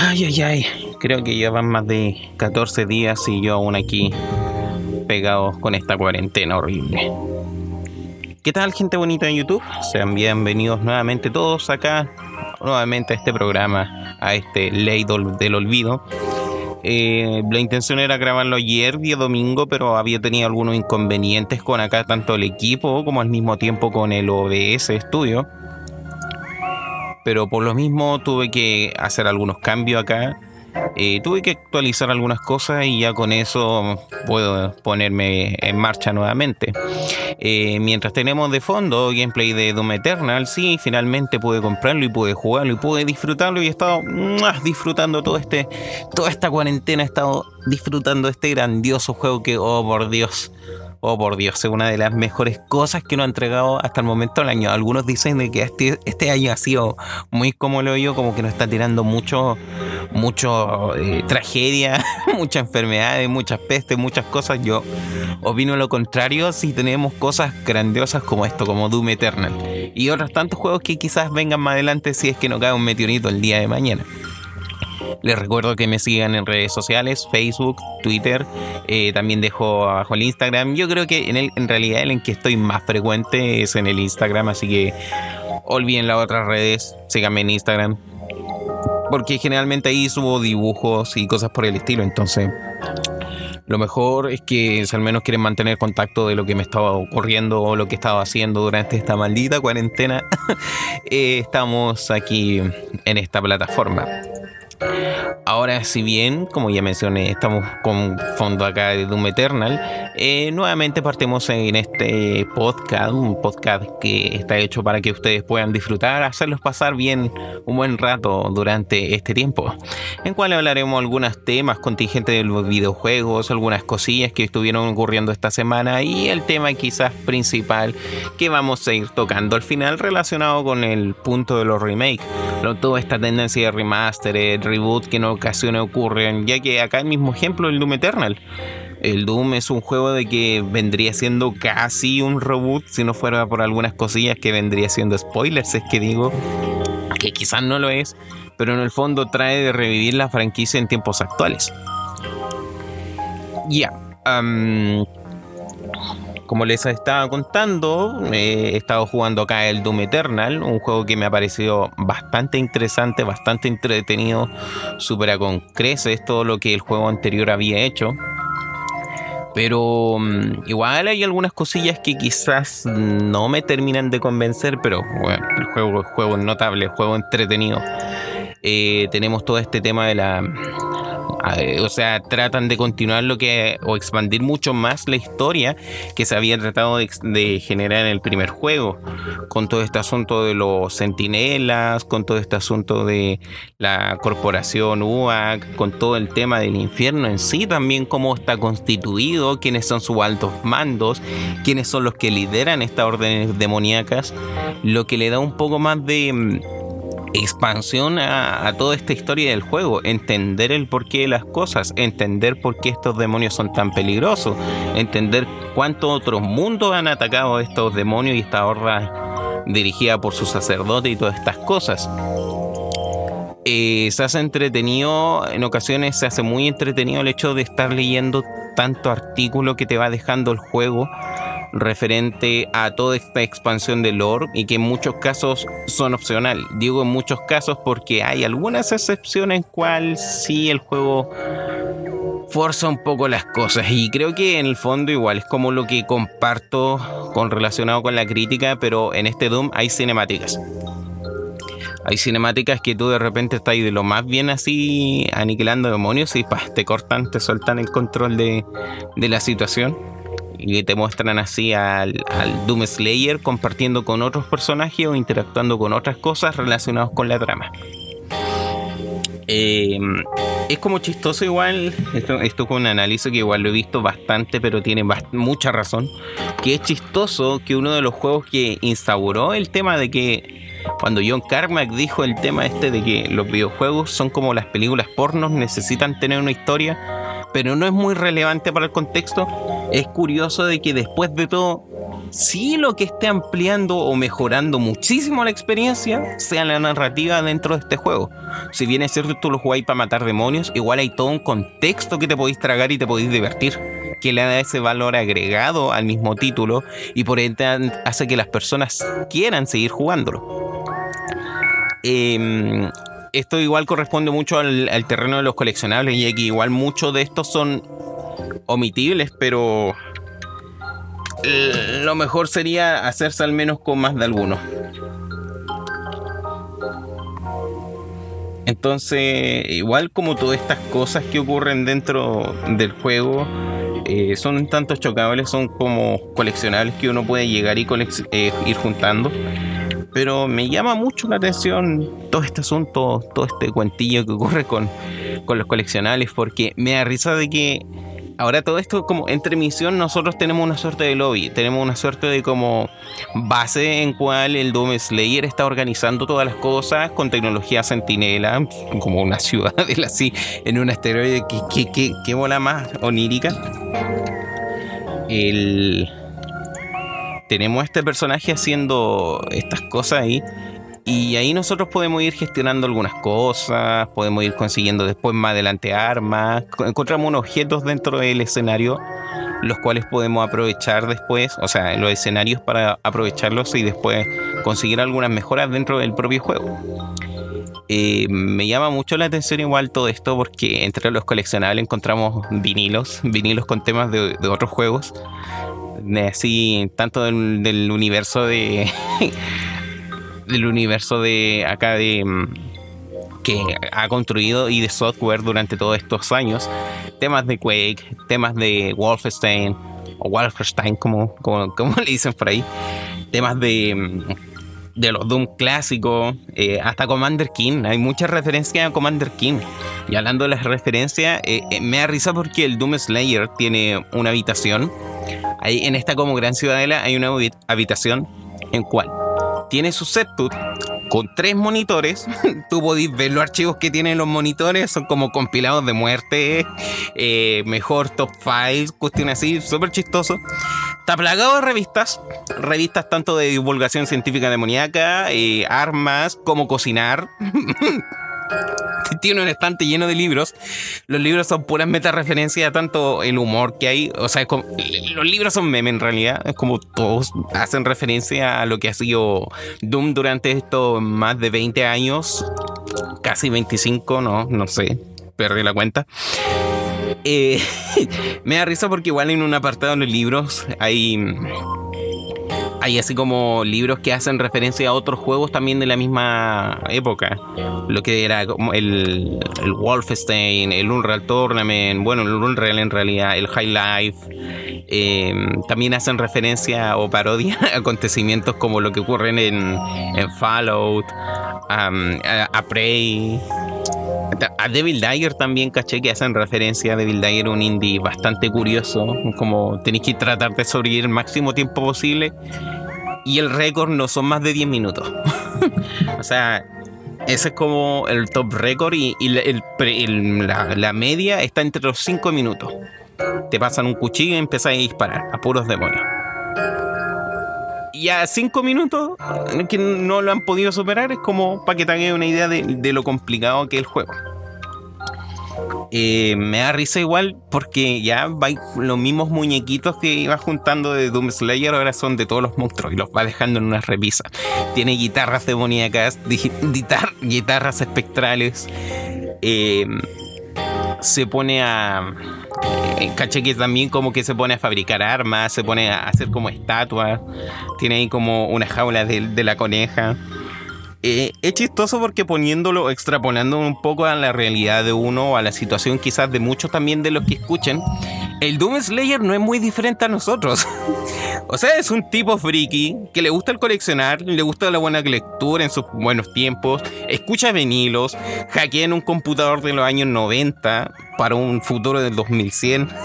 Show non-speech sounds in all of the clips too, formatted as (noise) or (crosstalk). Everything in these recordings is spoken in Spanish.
Ay, ay, ay. Creo que llevan más de 14 días y yo aún aquí pegado con esta cuarentena horrible. ¿Qué tal gente bonita de YouTube? Sean bienvenidos nuevamente todos acá, nuevamente a este programa, a este Ley del Olvido. Eh, la intención era grabarlo ayer, día domingo, pero había tenido algunos inconvenientes con acá tanto el equipo como al mismo tiempo con el OBS Studio pero por lo mismo tuve que hacer algunos cambios acá. Eh, tuve que actualizar algunas cosas y ya con eso puedo ponerme en marcha nuevamente. Eh, mientras tenemos de fondo gameplay de Doom Eternal, sí, finalmente pude comprarlo y pude jugarlo y pude disfrutarlo y he estado disfrutando todo este, toda esta cuarentena, he estado disfrutando este grandioso juego que, oh por Dios, Oh, por Dios, es una de las mejores cosas que nos ha entregado hasta el momento del año. Algunos dicen de que este, este año ha sido muy como lo yo, como que nos está tirando mucho, mucho eh, tragedia, (laughs) muchas enfermedades, muchas pestes, muchas cosas. Yo opino lo contrario si tenemos cosas grandiosas como esto, como Doom Eternal. Y otros tantos juegos que quizás vengan más adelante si es que no cae un meteorito el día de mañana. Les recuerdo que me sigan en redes sociales, Facebook, Twitter, eh, también dejo abajo el Instagram. Yo creo que en, el, en realidad el en que estoy más frecuente es en el Instagram, así que olviden las otras redes, síganme en Instagram. Porque generalmente ahí subo dibujos y cosas por el estilo, entonces lo mejor es que si al menos quieren mantener contacto de lo que me estaba ocurriendo o lo que estaba haciendo durante esta maldita cuarentena, (laughs) eh, estamos aquí en esta plataforma. Ahora, si bien, como ya mencioné, estamos con fondo acá de Doom Eternal, eh, nuevamente partimos en este podcast, un podcast que está hecho para que ustedes puedan disfrutar, hacerlos pasar bien un buen rato durante este tiempo, en cual hablaremos algunos temas contingentes de los videojuegos, algunas cosillas que estuvieron ocurriendo esta semana y el tema quizás principal que vamos a ir tocando al final relacionado con el punto de los remakes, toda esta tendencia de remaster, reboot que en ocasiones ocurren, ya que acá el mismo ejemplo, el Doom Eternal. El Doom es un juego de que vendría siendo casi un reboot, si no fuera por algunas cosillas que vendría siendo spoilers, es que digo, que quizás no lo es, pero en el fondo trae de revivir la franquicia en tiempos actuales. Ya, como les estaba contando, he estado jugando acá el Doom Eternal, un juego que me ha parecido bastante interesante, bastante entretenido, supera con creces todo lo que el juego anterior había hecho. Pero mm, igual hay algunas cosillas que quizás no me terminan de convencer, pero bueno, el juego, el juego notable, juego entretenido. Eh, tenemos todo este tema de la o sea, tratan de continuar lo que o expandir mucho más la historia que se había tratado de, generar en el primer juego, con todo este asunto de los sentinelas, con todo este asunto de la corporación UAC, con todo el tema del infierno en sí, también cómo está constituido, quiénes son sus altos mandos, quiénes son los que lideran estas órdenes demoníacas, lo que le da un poco más de mm, expansión a, toda esta historia del juego, entender el porqué de las cosas, entender por qué estos demonios son tan peligrosos, entender cuántos otros mundos han atacado a estos demonios y esta horda dirigida por su sacerdote y todas estas cosas. Eh, se hace entretenido, en ocasiones se hace muy entretenido el hecho de estar leyendo tanto artículo que te va dejando el juego referente a toda esta expansión de lore y que en muchos casos son opcional. Digo en muchos casos porque hay algunas excepciones en cual sí el juego forza un poco las cosas y creo que en el fondo igual es como lo que comparto con relacionado con la crítica, pero en este Doom hay cinemáticas. Hay cinemáticas que tú de repente estás de lo más bien así aniquilando demonios y te cortan, te sueltan el control de, de la situación y te muestran así al, Doom Slayer compartiendo con otros personajes o interactuando con otras cosas relacionadas con la trama. Eh, es como chistoso igual, esto, esto con un análisis que igual lo he visto bastante, pero tiene mucha razón, que es chistoso que uno de los juegos que instauró el tema de que cuando John Carmack dijo el tema este de que los videojuegos son como las películas pornos, necesitan tener una historia, pero no es muy relevante para el contexto, es curioso de que después de todo sí lo que esté ampliando o mejorando muchísimo la experiencia sea la narrativa dentro de este juego. Si bien es cierto que tú lo jugáis para matar demonios, igual hay todo un contexto que te podéis tragar y te podéis divertir, que le da ese valor agregado al mismo título y por ende hace que las personas quieran seguir jugándolo. Em, esto igual corresponde mucho al, terreno de los coleccionables y aquí igual muchos de estos son omitibles, pero lo mejor sería hacerse al menos con más de algunos. Entonces, igual como todas estas cosas que ocurren dentro del juego, eh, son tanto chocables, son como coleccionables que uno puede llegar y eh, ir juntando. Pero me llama mucho la atención todo este asunto, todo este cuentillo que ocurre con, con los coleccionables, porque me da risa de que ahora todo esto como entre misión nosotros tenemos una suerte de lobby, tenemos una suerte de como base en cual el Doom Slayer está organizando todas las cosas con tecnología sentinela, como una ciudad así, en un asteroide que, que, que, bola más onírica. El... Tenemos este personaje haciendo estas cosas ahí y ahí nosotros podemos ir gestionando algunas cosas, podemos ir consiguiendo después más adelante armas, encontramos unos objetos dentro del escenario, los cuales podemos aprovechar después, o sea, los escenarios para aprovecharlos y después conseguir algunas mejoras dentro del propio juego. Eh, me llama mucho la atención igual todo esto porque entre los coleccionables encontramos vinilos, vinilos con temas de, otros juegos, así tanto del universo de... (laughs) del universo de acá de mm, que ha construido y de software durante todos estos años. Temas de Quake, temas de Wolfenstein o Wolfenstein como, como, (laughs) le dicen por ahí. Temas de, mm, de los Doom clásicos, eh, hasta Commander King. Hay muchas referencias a Commander King. Y hablando de las referencias, eh, eh, me da risa porque el Doom Slayer tiene una habitación. Ahí en esta como gran ciudadela hay una habitación en cual tiene su setup con tres monitores. (laughs) Tú podés ver los archivos que tienen los monitores, son como compilados de muerte, eh, mejor top files, cuestiones así, súper chistoso. Está plagado de revistas, revistas tanto de divulgación científica demoníaca, eh, armas, como cocinar. (laughs) tiene un estante lleno de libros. Los libros son puras meta referencias a tanto el humor que hay. O sea, los libros son meme en realidad. Es como todos hacen referencia a lo que ha sido Doom durante estos más de 20 años. Casi 25, no, no sé. Perdí la cuenta. Eh, (laughs) me da risa porque igual en un apartado de los libros hay hay así como libros que hacen referencia a otros juegos también de la misma época. Lo que era como el, el Wolfenstein, el Unreal Tournament, bueno, el Unreal en realidad, el High Life. Eh, también hacen referencia o parodia (laughs) a acontecimientos como lo que ocurren en, en Fallout, a, a Prey. A Devil Dagger también caché que hacen referencia a Devil Dagger, un indie bastante curioso, como tenéis que tratar de sobrevivir el máximo tiempo posible y el récord no son más de 10 minutos. (laughs) o sea, ese es como el top récord y, la, media está entre los 5 minutos. Te pasan un cuchillo y empiezas a disparar a puros demonios. Y a 5 minutos, que no lo han podido superar, es como para que te una idea de lo complicado que es el juego. Eh, me da risa igual porque ya va, los mismos muñequitos que iba juntando de Doom Slayer ahora son de todos los monstruos y los va dejando en una repisa. Tiene guitarras demoníacas, guitar, guitarras espectrales. Eh, se pone a. Eh, caché que también como que se pone a fabricar armas, se pone a hacer como estatuas. Tiene ahí como una jaula de la coneja. Eh, es chistoso porque poniéndolo, extrapolando un poco a la realidad de uno, a la situación quizás de muchos también de los que escuchen, el Doom Slayer no es muy diferente a nosotros. (laughs) o sea, es un tipo friki que le gusta el coleccionar, le gusta la buena lectura en sus buenos tiempos, escucha vinilos, hackea en un computador de los años 90 para un futuro del 2100. (laughs)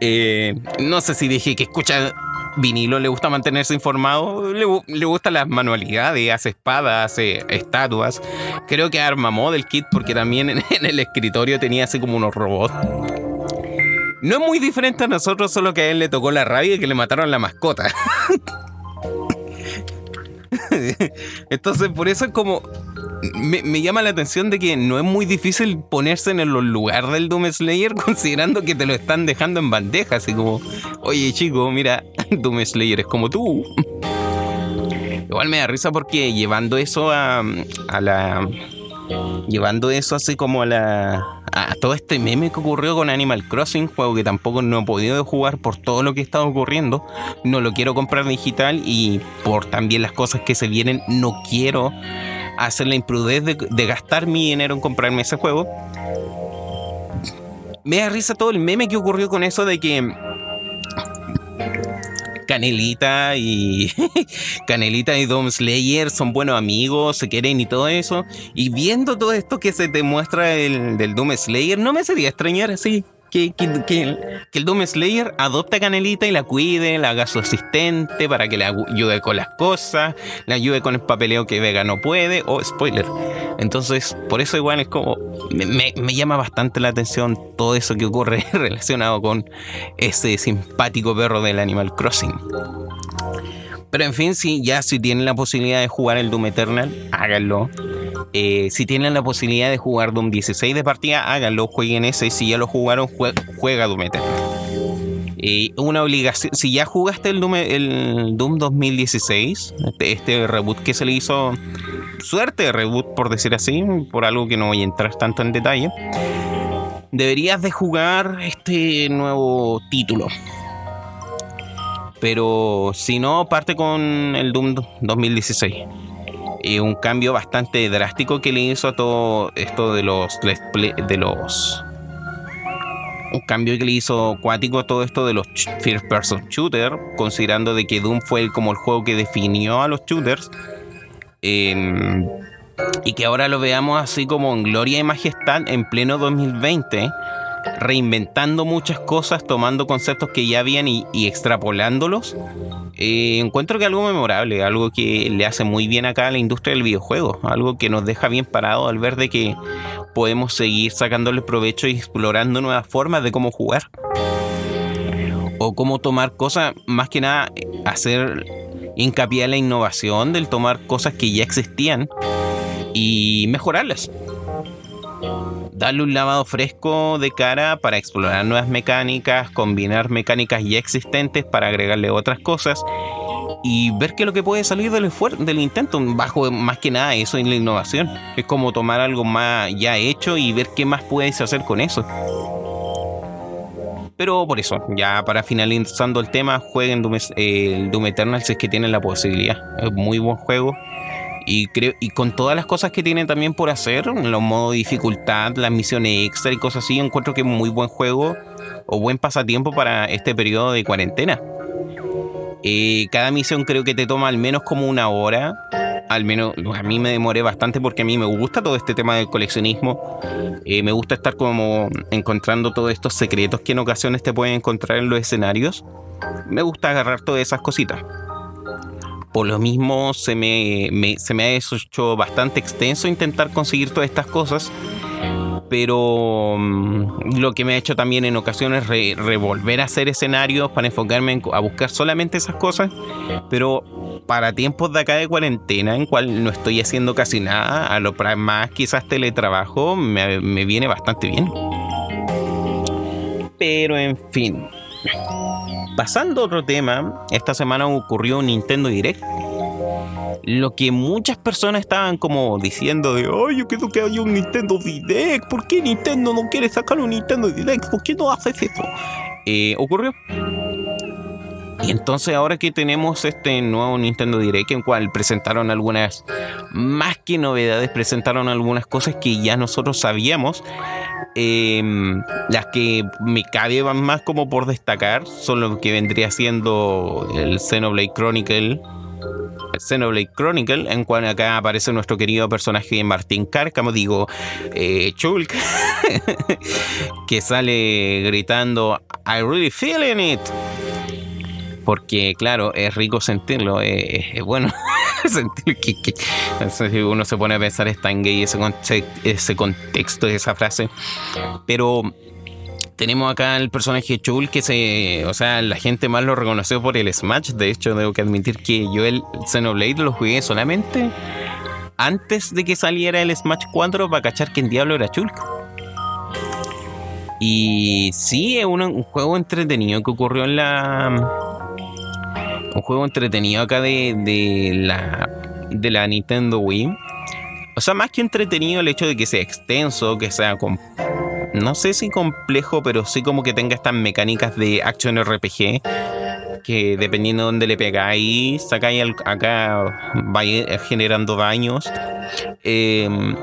Eh, no sé si dije que escucha vinilo le gusta mantenerse informado, le, le gustan las manualidades, hace espadas, hace estatuas. Creo que arma Model Kit porque también en, (laughs) el escritorio tenía así como unos robots. No es muy diferente a nosotros, solo que a él le tocó la rabia y que le mataron la mascota. (laughs) Entonces, por eso es como. Me, llama la atención de que no es muy difícil ponerse en el lugar del Doom Slayer, (laughs) considerando que te lo están dejando en bandeja. Así como, oye, chico, mira, (laughs) Doom Slayer es como tú. Igual me da risa porque llevando eso a, a la. Llevando eso así como a la a todo este meme que ocurrió con Animal Crossing, juego que tampoco no he podido jugar por todo lo que está ocurriendo. No lo quiero comprar digital y por también las cosas que se vienen, no quiero hacer la imprudez de, gastar mi dinero en comprarme ese juego. Me da risa todo el meme que ocurrió con eso de que Canelita y (laughs) Canelita y Dom Slayer son buenos amigos, se quieren y todo eso. Y viendo todo esto que se te muestra el, del Doom Slayer, no me sería extrañar así que, que, el Doom Slayer adopte a Canelita y la cuide, la haga su asistente para que le ayude con las cosas, le ayude con el papeleo que Vega no puede, o spoiler. Entonces, por eso igual es como, me, me llama bastante la atención todo eso que ocurre (laughs) relacionado con ese simpático perro del Animal Crossing. Pero en fin, si ya si tienen la posibilidad de jugar el Doom Eternal, háganlo. Eh, si tienen la posibilidad de jugar Doom 16 de partida, háganlo, jueguen ese. Si ya lo jugaron, juega Doom Eternal. Eh, una obligación, si ya jugaste el Doom, el Doom 2016, este, este, reboot que se le hizo, suerte reboot por decir así, por algo que no voy a entrar tanto en detalle, deberías de jugar este nuevo título. Pero si no, parte con el Doom 2016 y un cambio bastante drástico que le hizo a todo esto de los de los un cambio que le hizo cuático a todo esto de los first person shooter considerando de que Doom fue como el juego que definió a los shooters em, y que ahora lo veamos así como en gloria y majestad en pleno 2020 reinventando muchas cosas, tomando conceptos que ya habían y, extrapolándolos, eh, encuentro que algo memorable, algo que le hace muy bien acá a la industria del videojuego, algo que nos deja bien parado al ver de que podemos seguir sacándole provecho y explorando nuevas formas de cómo jugar. O cómo tomar cosas, más que nada, hacer hincapié en la innovación del tomar cosas que ya existían y mejorarlas darle un lavado fresco de cara para explorar nuevas mecánicas, combinar mecánicas ya existentes para agregarle otras cosas y ver qué es lo que puede salir del, del intento, bajo más que nada eso en la innovación. Es como tomar algo más ya hecho y ver qué más puedes hacer con eso. Pero por eso, ya para finalizando el tema, jueguen Doom, eh, Doom Eternal si es que tienen la posibilidad. Es muy buen juego y creo y con todas las cosas que tiene también por hacer, los modos de dificultad, las misiones extra y cosas así, encuentro que es muy buen juego o buen pasatiempo para este periodo de cuarentena. Eh, cada misión creo que te toma al menos como una hora. Al menos a mí me demoré bastante porque a mí me gusta todo este tema del coleccionismo. Eh, me gusta estar como encontrando todos estos secretos que en ocasiones te pueden encontrar en los escenarios. Me gusta agarrar todas esas cositas. Por lo mismo se me, se me ha hecho bastante extenso intentar conseguir todas estas cosas. Pero mm, lo que me ha hecho también en ocasiones es revolver a hacer escenarios para enfocarme a buscar solamente esas cosas. Pero para tiempos de acá de cuarentena, en cual no estoy haciendo casi nada, a lo más quizás teletrabajo, me, me viene bastante bien. Pero en fin. Pasando a otro tema, esta semana ocurrió un Nintendo Direct. Lo que muchas personas estaban como diciendo de, ay, yo quiero que haya un Nintendo Direct. ¿Por qué Nintendo no quiere sacar un Nintendo Direct? ¿Por qué no haces eso? Eh, ocurrió. Y entonces ahora que tenemos este nuevo Nintendo Direct en cual presentaron algunas, más que novedades, presentaron algunas cosas que ya nosotros sabíamos Em, las que me caben más como por destacar son lo que vendría siendo el Xenoblade Chronicle. Xenoblade Chronicle, en cual acá aparece nuestro querido personaje Martín como digo, eh, Chulk, (laughs) que sale gritando I really feeling it porque claro, es rico sentirlo, es, bueno (laughs) sentir que, uno se pone a pensar está en gay ese, contexto de esa frase, pero tenemos acá el personaje Chul que se. O sea, la gente más lo reconoció por el Smash. De hecho, debo que admitir que yo el Xenoblade lo jugué solamente antes de que saliera el Smash 4 para cachar que en diablo era Chul. Y sí, es un, juego entretenido que ocurrió en la. Un juego entretenido acá de, de la. De la Nintendo Wii. O sea, más que entretenido el hecho de que sea extenso, que sea con no sé si complejo, pero sí como que tenga estas mecánicas de action RPG que dependiendo de dónde le pegáis, sacáis acá, va generando daños. Em,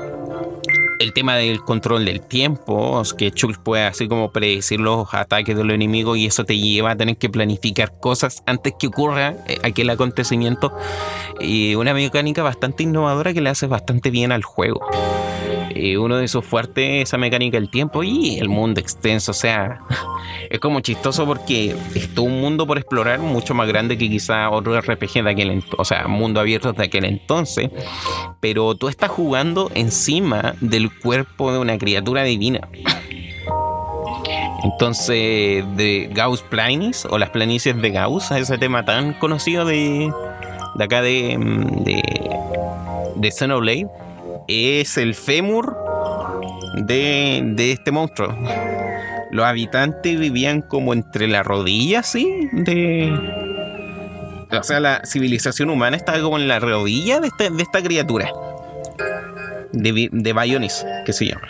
el tema del control del tiempo, que Chul puede así como predecir los ataques de los enemigos y eso te lleva a tener que planificar cosas antes que ocurra eh, aquel acontecimiento. Y una mecánica bastante innovadora que le hace bastante bien al juego. Y uno de sus fuertes esa mecánica del tiempo y el mundo extenso. O sea, (laughs) es como chistoso porque es todo un mundo por explorar mucho más grande que quizá otro RPG de aquel o sea, mundo abierto de aquel entonces. Pero tú estás jugando encima del cuerpo de una criatura divina. Entonces, de Gauss Planis o las planicies de Gauss, ese tema tan conocido de, de acá de, de, de Xenoblade es el fémur de, este monstruo. Los habitantes vivían como entre la rodilla, ¿sí? De. O sea, la civilización humana estaba como en la rodilla de, este, de esta criatura. De, de Bionis, que se llama.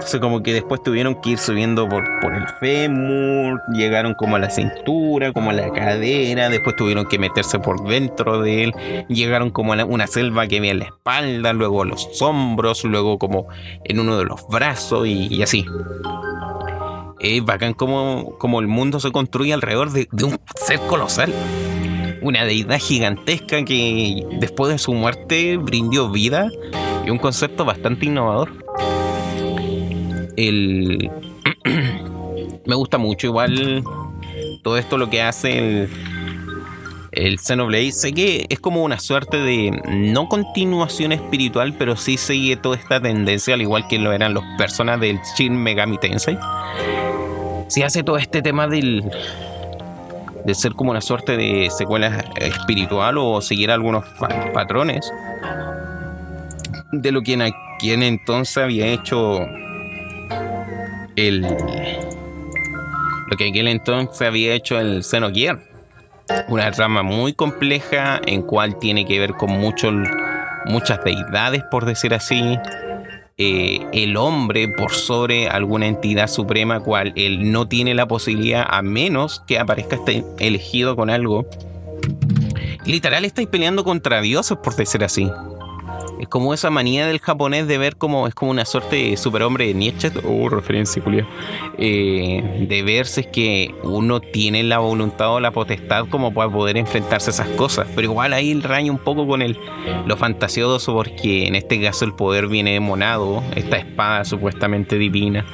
Entonces como que después tuvieron que ir subiendo por, por el fémur, llegaron como a la cintura, como a la cadera, después tuvieron que meterse por dentro de él, llegaron como a una selva que ve en la espalda, luego los hombros, luego como en uno de los brazos y, así. Es bacán como, como el mundo se construye alrededor de, de un ser colosal una deidad gigantesca que después de su muerte brindó vida y un concepto bastante innovador el me gusta mucho igual todo esto lo que hace el, el Xenoblade. Sé que es como una suerte de no continuación espiritual, pero sí sigue toda esta tendencia, al igual que lo eran los personas del Shin Megami Tensei. Sí hace todo este tema del de ser como una suerte de secuela espiritual o seguir algunos patrones de lo que en quien entonces había hecho el, lo que aquel entonces había hecho el Xenogear. Una trama muy compleja en cual tiene que ver con muchas deidades, por decir así. Eh, el hombre por sobre alguna entidad suprema cual él no tiene la posibilidad a menos que aparezca este elegido con algo. Literal estáis peleando contra dioses por decir así. Es como esa manía del japonés de ver como es como una suerte de superhombre de Nietzsche, oh, referencia, Julia, eh, de verse es que uno tiene la voluntad o la potestad como para poder enfrentarse a esas cosas. Pero igual ahí el raña un poco con el, lo fantasioso, porque en este caso el poder viene de Monado, esta espada supuestamente divina,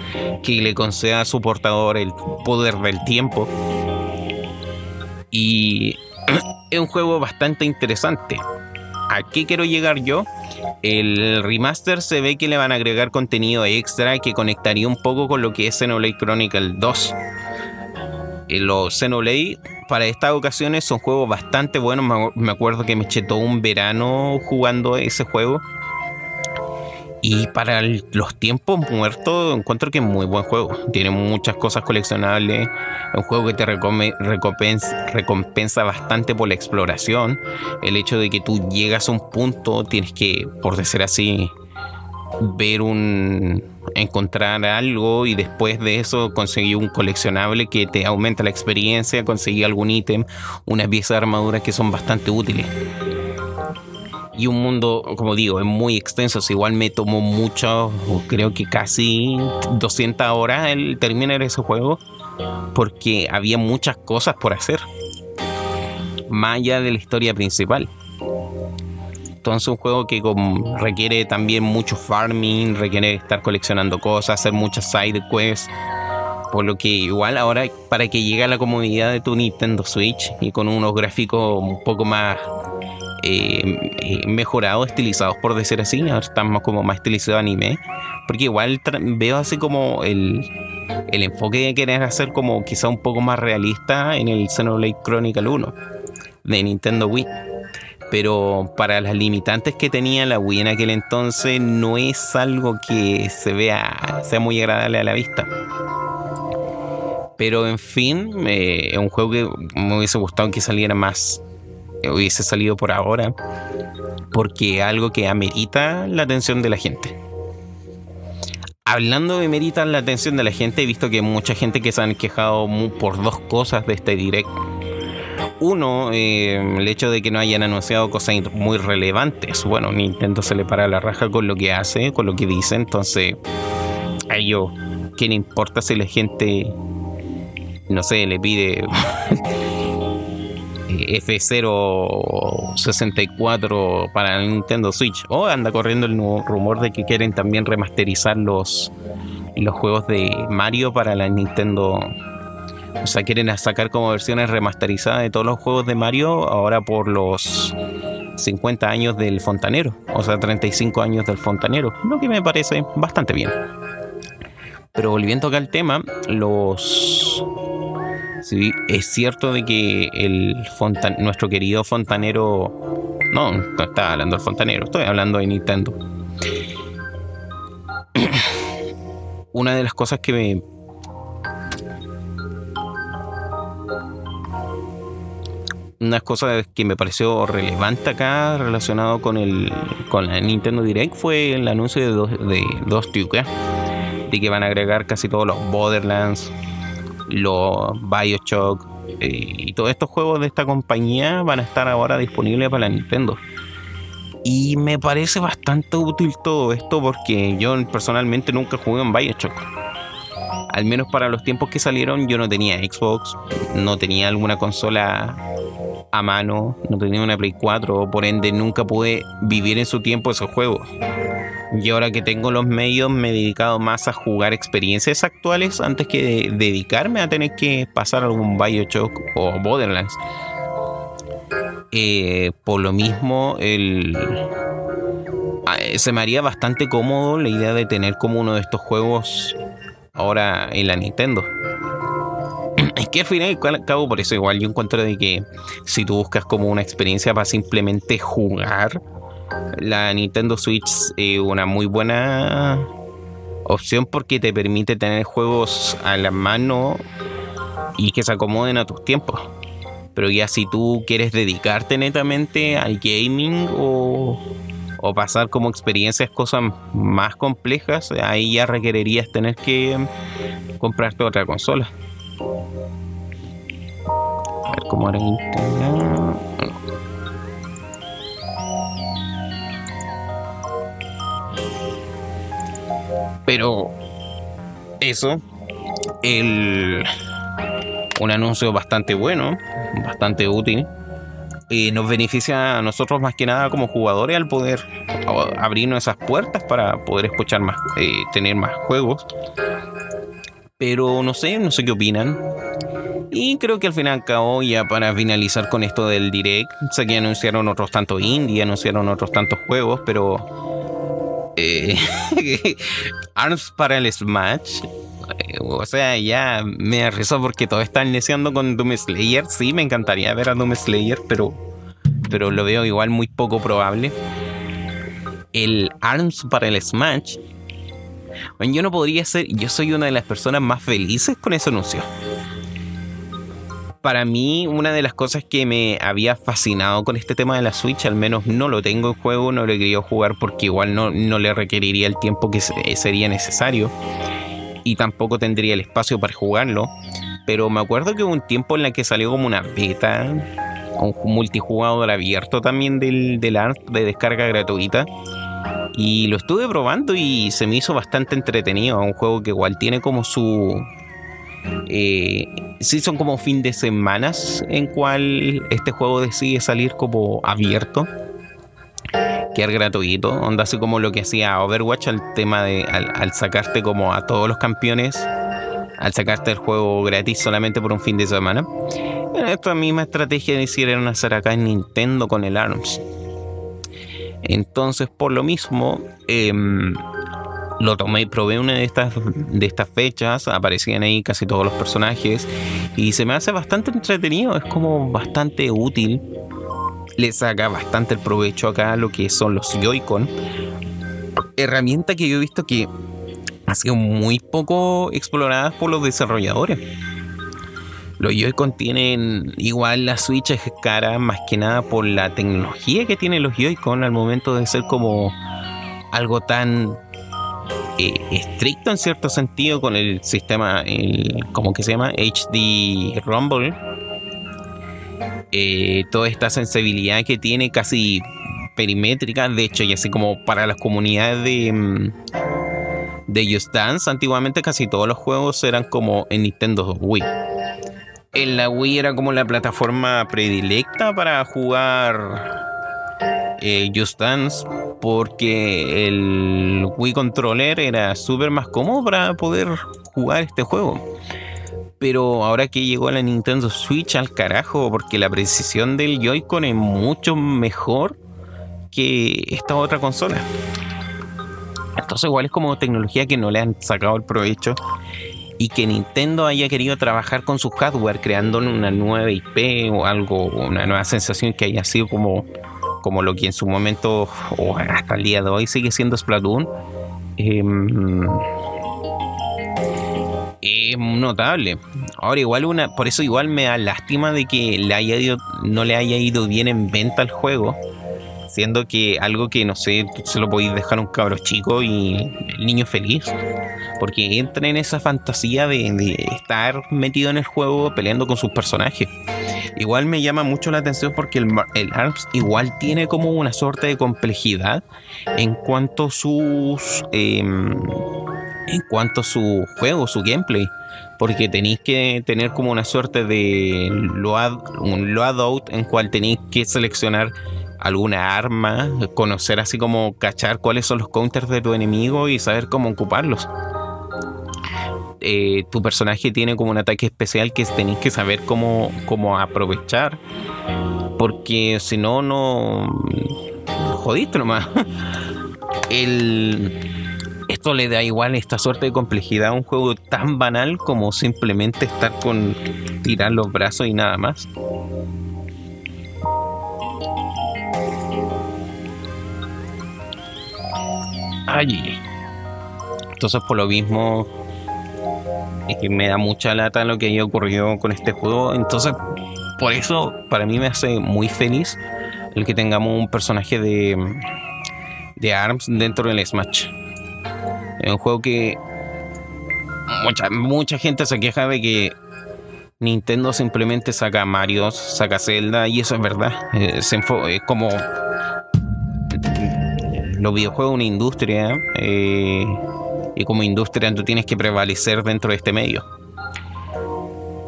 que le concede a su portador el poder del tiempo. Y (clears throat) es un juego bastante interesante. ¿A qué quiero llegar yo? El remaster se ve que le van a agregar contenido extra que conectaría un poco con lo que es Xenoblade Chronicle 2. Eh, los Xenoblade para estas ocasiones son juegos bastante buenos. Me acuerdo que me eché todo un verano jugando ese juego. Y para los tiempos muertos, encuentro que es muy buen juego. Tiene muchas cosas coleccionables. Es un juego que te recompensa, bastante por la exploración. El hecho de que tú llegas a un punto, tienes que, por decir así, ver un. encontrar algo y después de eso conseguir un coleccionable que te aumenta la experiencia, conseguir algún ítem, unas piezas de armadura que son bastante útiles y un mundo, como digo, es muy extenso. igual me tomó mucho, creo que casi 200 horas el terminar ese juego, porque había muchas cosas por hacer, más allá de la historia principal. Entonces un juego que requiere también mucho farming, requiere estar coleccionando cosas, hacer muchas side quests. Por lo que igual ahora para que llegue a la comodidad de tu Nintendo Switch y con unos gráficos un poco más eh, eh, mejorados, estilizados por decir así. Ahora estamos como más estilizados anime. Porque igual veo así como el, el enfoque que quieren hacer como quizá un poco más realista en el Xenoblade Chronicle 1 de Nintendo Wii. Pero para las limitantes que tenía la Wii en aquel entonces no es algo que se vea, sea muy agradable a la vista. Pero en fin, eh, es un juego que me hubiese gustado que saliera más, hubiese salido por ahora, porque algo que amerita la atención de la gente hablando de meritar la atención de la gente, he visto que mucha gente que se han quejado por dos cosas de este direct. Uno, eh, el hecho de que no hayan anunciado cosas muy relevantes. Bueno, Nintendo se le para la raja con lo que hace, con lo que dice, entonces a ellos, ¿qué importa si la gente, no sé, le pide (laughs) F064 para el Nintendo Switch. O anda corriendo el rumor de que quieren también remasterizar los, los juegos de Mario para la Nintendo. O sea, quieren sacar como versiones remasterizadas de todos los juegos de Mario ahora por los 50 años del fontanero. O sea, 35 años del fontanero. Lo que me parece bastante bien. Pero volviendo acá al tema, los Sí, es cierto de que el nuestro querido fontanero. No, no estaba hablando del fontanero, estoy hablando de Nintendo. (clears throat) Una de las cosas que me. Una cosa que me pareció relevante acá relacionado con el con la Nintendo Direct fue el anuncio de dos, de dos de que van a agregar casi todos los Borderlands, los Bioshock y todos estos juegos de esta compañía van a estar ahora disponibles para la Nintendo. Y me parece bastante útil todo esto porque yo personalmente nunca jugué en Bioshock. Al menos para los tiempos que salieron yo no tenía Xbox, no tenía alguna consola a mano, no tenía una Play 4, por ende nunca pude vivir en su tiempo esos juegos. Y ahora que tengo los medios me he dedicado más a jugar experiencias actuales antes que dedicarme a tener que pasar algún Bioshock o Borderlands. Eh, por lo mismo, el, ah, se me haría bastante cómodo la idea de tener como uno de estos juegos ahora en la Nintendo. (laughs) Es que al final al cabo, por eso igual yo encuentro de que si tú buscas como una experiencia para simplemente jugar, la Nintendo Switch es una muy buena opción porque te permite tener juegos a la mano y que se acomoden a tus tiempos. Pero ya si tú quieres dedicarte netamente al gaming o, o pasar como experiencias cosas más complejas, ahí ya requerirías tener que comprarte otra consola. Ver cómo era Pero eso, el, un anuncio bastante bueno, bastante útil. Nos beneficia a nosotros más que nada como jugadores al poder abrirnos esas puertas para poder escuchar más, eh, tener más juegos. Pero no sé, no sé qué opinan. Y creo que al final acabó ya para finalizar con esto del direct. Sé que anunciaron otros tantos indie, anunciaron otros tantos juegos, pero eh, (laughs) ARMS para el Smash. Eh, o sea, ya me arriesgo porque todo está iniciando con Doom Slayer. Sí, me encantaría ver a Doom Slayer, pero, pero lo veo igual muy poco probable. El ARMS para el Smash. Bueno, yo no podría ser. Yo soy una de las personas más felices con ese anuncio para mí una de las cosas que me había fascinado con este tema de la Switch, al menos no lo tengo en juego, no lo he querido jugar porque igual no, no le requeriría el tiempo que sería necesario y tampoco tendría el espacio para jugarlo. Pero me acuerdo que hubo un tiempo en la que salió como una beta, un multijugador abierto también del, del ART de descarga gratuita. Y lo estuve probando y se me hizo bastante entretenido. Un juego que igual tiene como su, eh, sí son como fin de semanas en cual este juego decide salir como abierto que es gratuito. Onda así como lo que hacía Overwatch al tema de al, sacarte como a todos los campeones al sacarte el juego gratis solamente por un fin de semana. Esta misma estrategia decidieron hacer acá en Nintendo con el ARMS. Entonces por lo mismo em, lo tomé, probé una de estas, de estas fechas, aparecían ahí casi todos los personajes y se me hace bastante entretenido, es como bastante útil. Le saca bastante el provecho acá lo que son los Joy-Con. Herramienta que yo he visto que ha sido muy poco explorada por los desarrolladores. Los Joy-Con tienen igual la Switch es cara más que nada por la tecnología que tienen los Joy-Con al momento de ser como algo tan eh, estricto en cierto sentido con el sistema, el, ¿cómo que se llama? HD Rumble. Eh, toda esta sensibilidad que tiene casi perimétrica, de hecho, y así como para las comunidades de, mm, de Just Dance, antiguamente casi todos los juegos eran como en Nintendo Wii. En la Wii era como la plataforma predilecta para jugar eh, Just Dance porque el Wii Controller era súper más cómodo para poder jugar este juego. Pero ahora que llegó a la Nintendo Switch al carajo, porque la precisión del Joy-Con es mucho mejor que esta otra consola. Entonces igual es como tecnología que no le han sacado el provecho y que Nintendo haya querido trabajar con su hardware creando una nueva IP o algo, una nueva sensación que haya sido como como lo que en su momento o hasta el día de hoy sigue siendo Splatoon, em, es notable. Ahora igual una, por eso igual me da lástima de que le haya ido, no le haya ido bien en venta al juego siendo que algo que no sé, se lo podéis dejar un cabro chico y el niño feliz. Porque entra en esa fantasía de, estar metido en el juego peleando con sus personajes. Igual me llama mucho la atención porque el, el ARMS igual tiene como una suerte de complejidad en cuanto sus. Em, en cuanto a su juego, su gameplay. Porque tenéis que tener como una suerte de load, un loadout en cual tenéis que seleccionar alguna arma, conocer así como cachar cuáles son los counters de tu enemigo y saber cómo ocuparlos. Eh, tu personaje tiene como un ataque especial que tenéis que saber cómo, cómo aprovechar. Porque si no, no. Jodiste nomás. (laughs) El, esto le da igual esta suerte de complejidad a un juego tan banal como simplemente estar con tirar los brazos y nada más. allí. Entonces, por lo mismo, que me da mucha lata lo que haya ocurrido con este juego. Entonces, por eso, para mí me hace muy feliz el que tengamos un personaje de, de ARMS dentro del Smash. Es un juego que mucha, mucha gente se queja de que Nintendo simplemente saca Mario, saca Zelda, y eso es verdad. Eh, es como los videojuegos una industria eh, y como industria tú tienes que prevalecer dentro de este medio.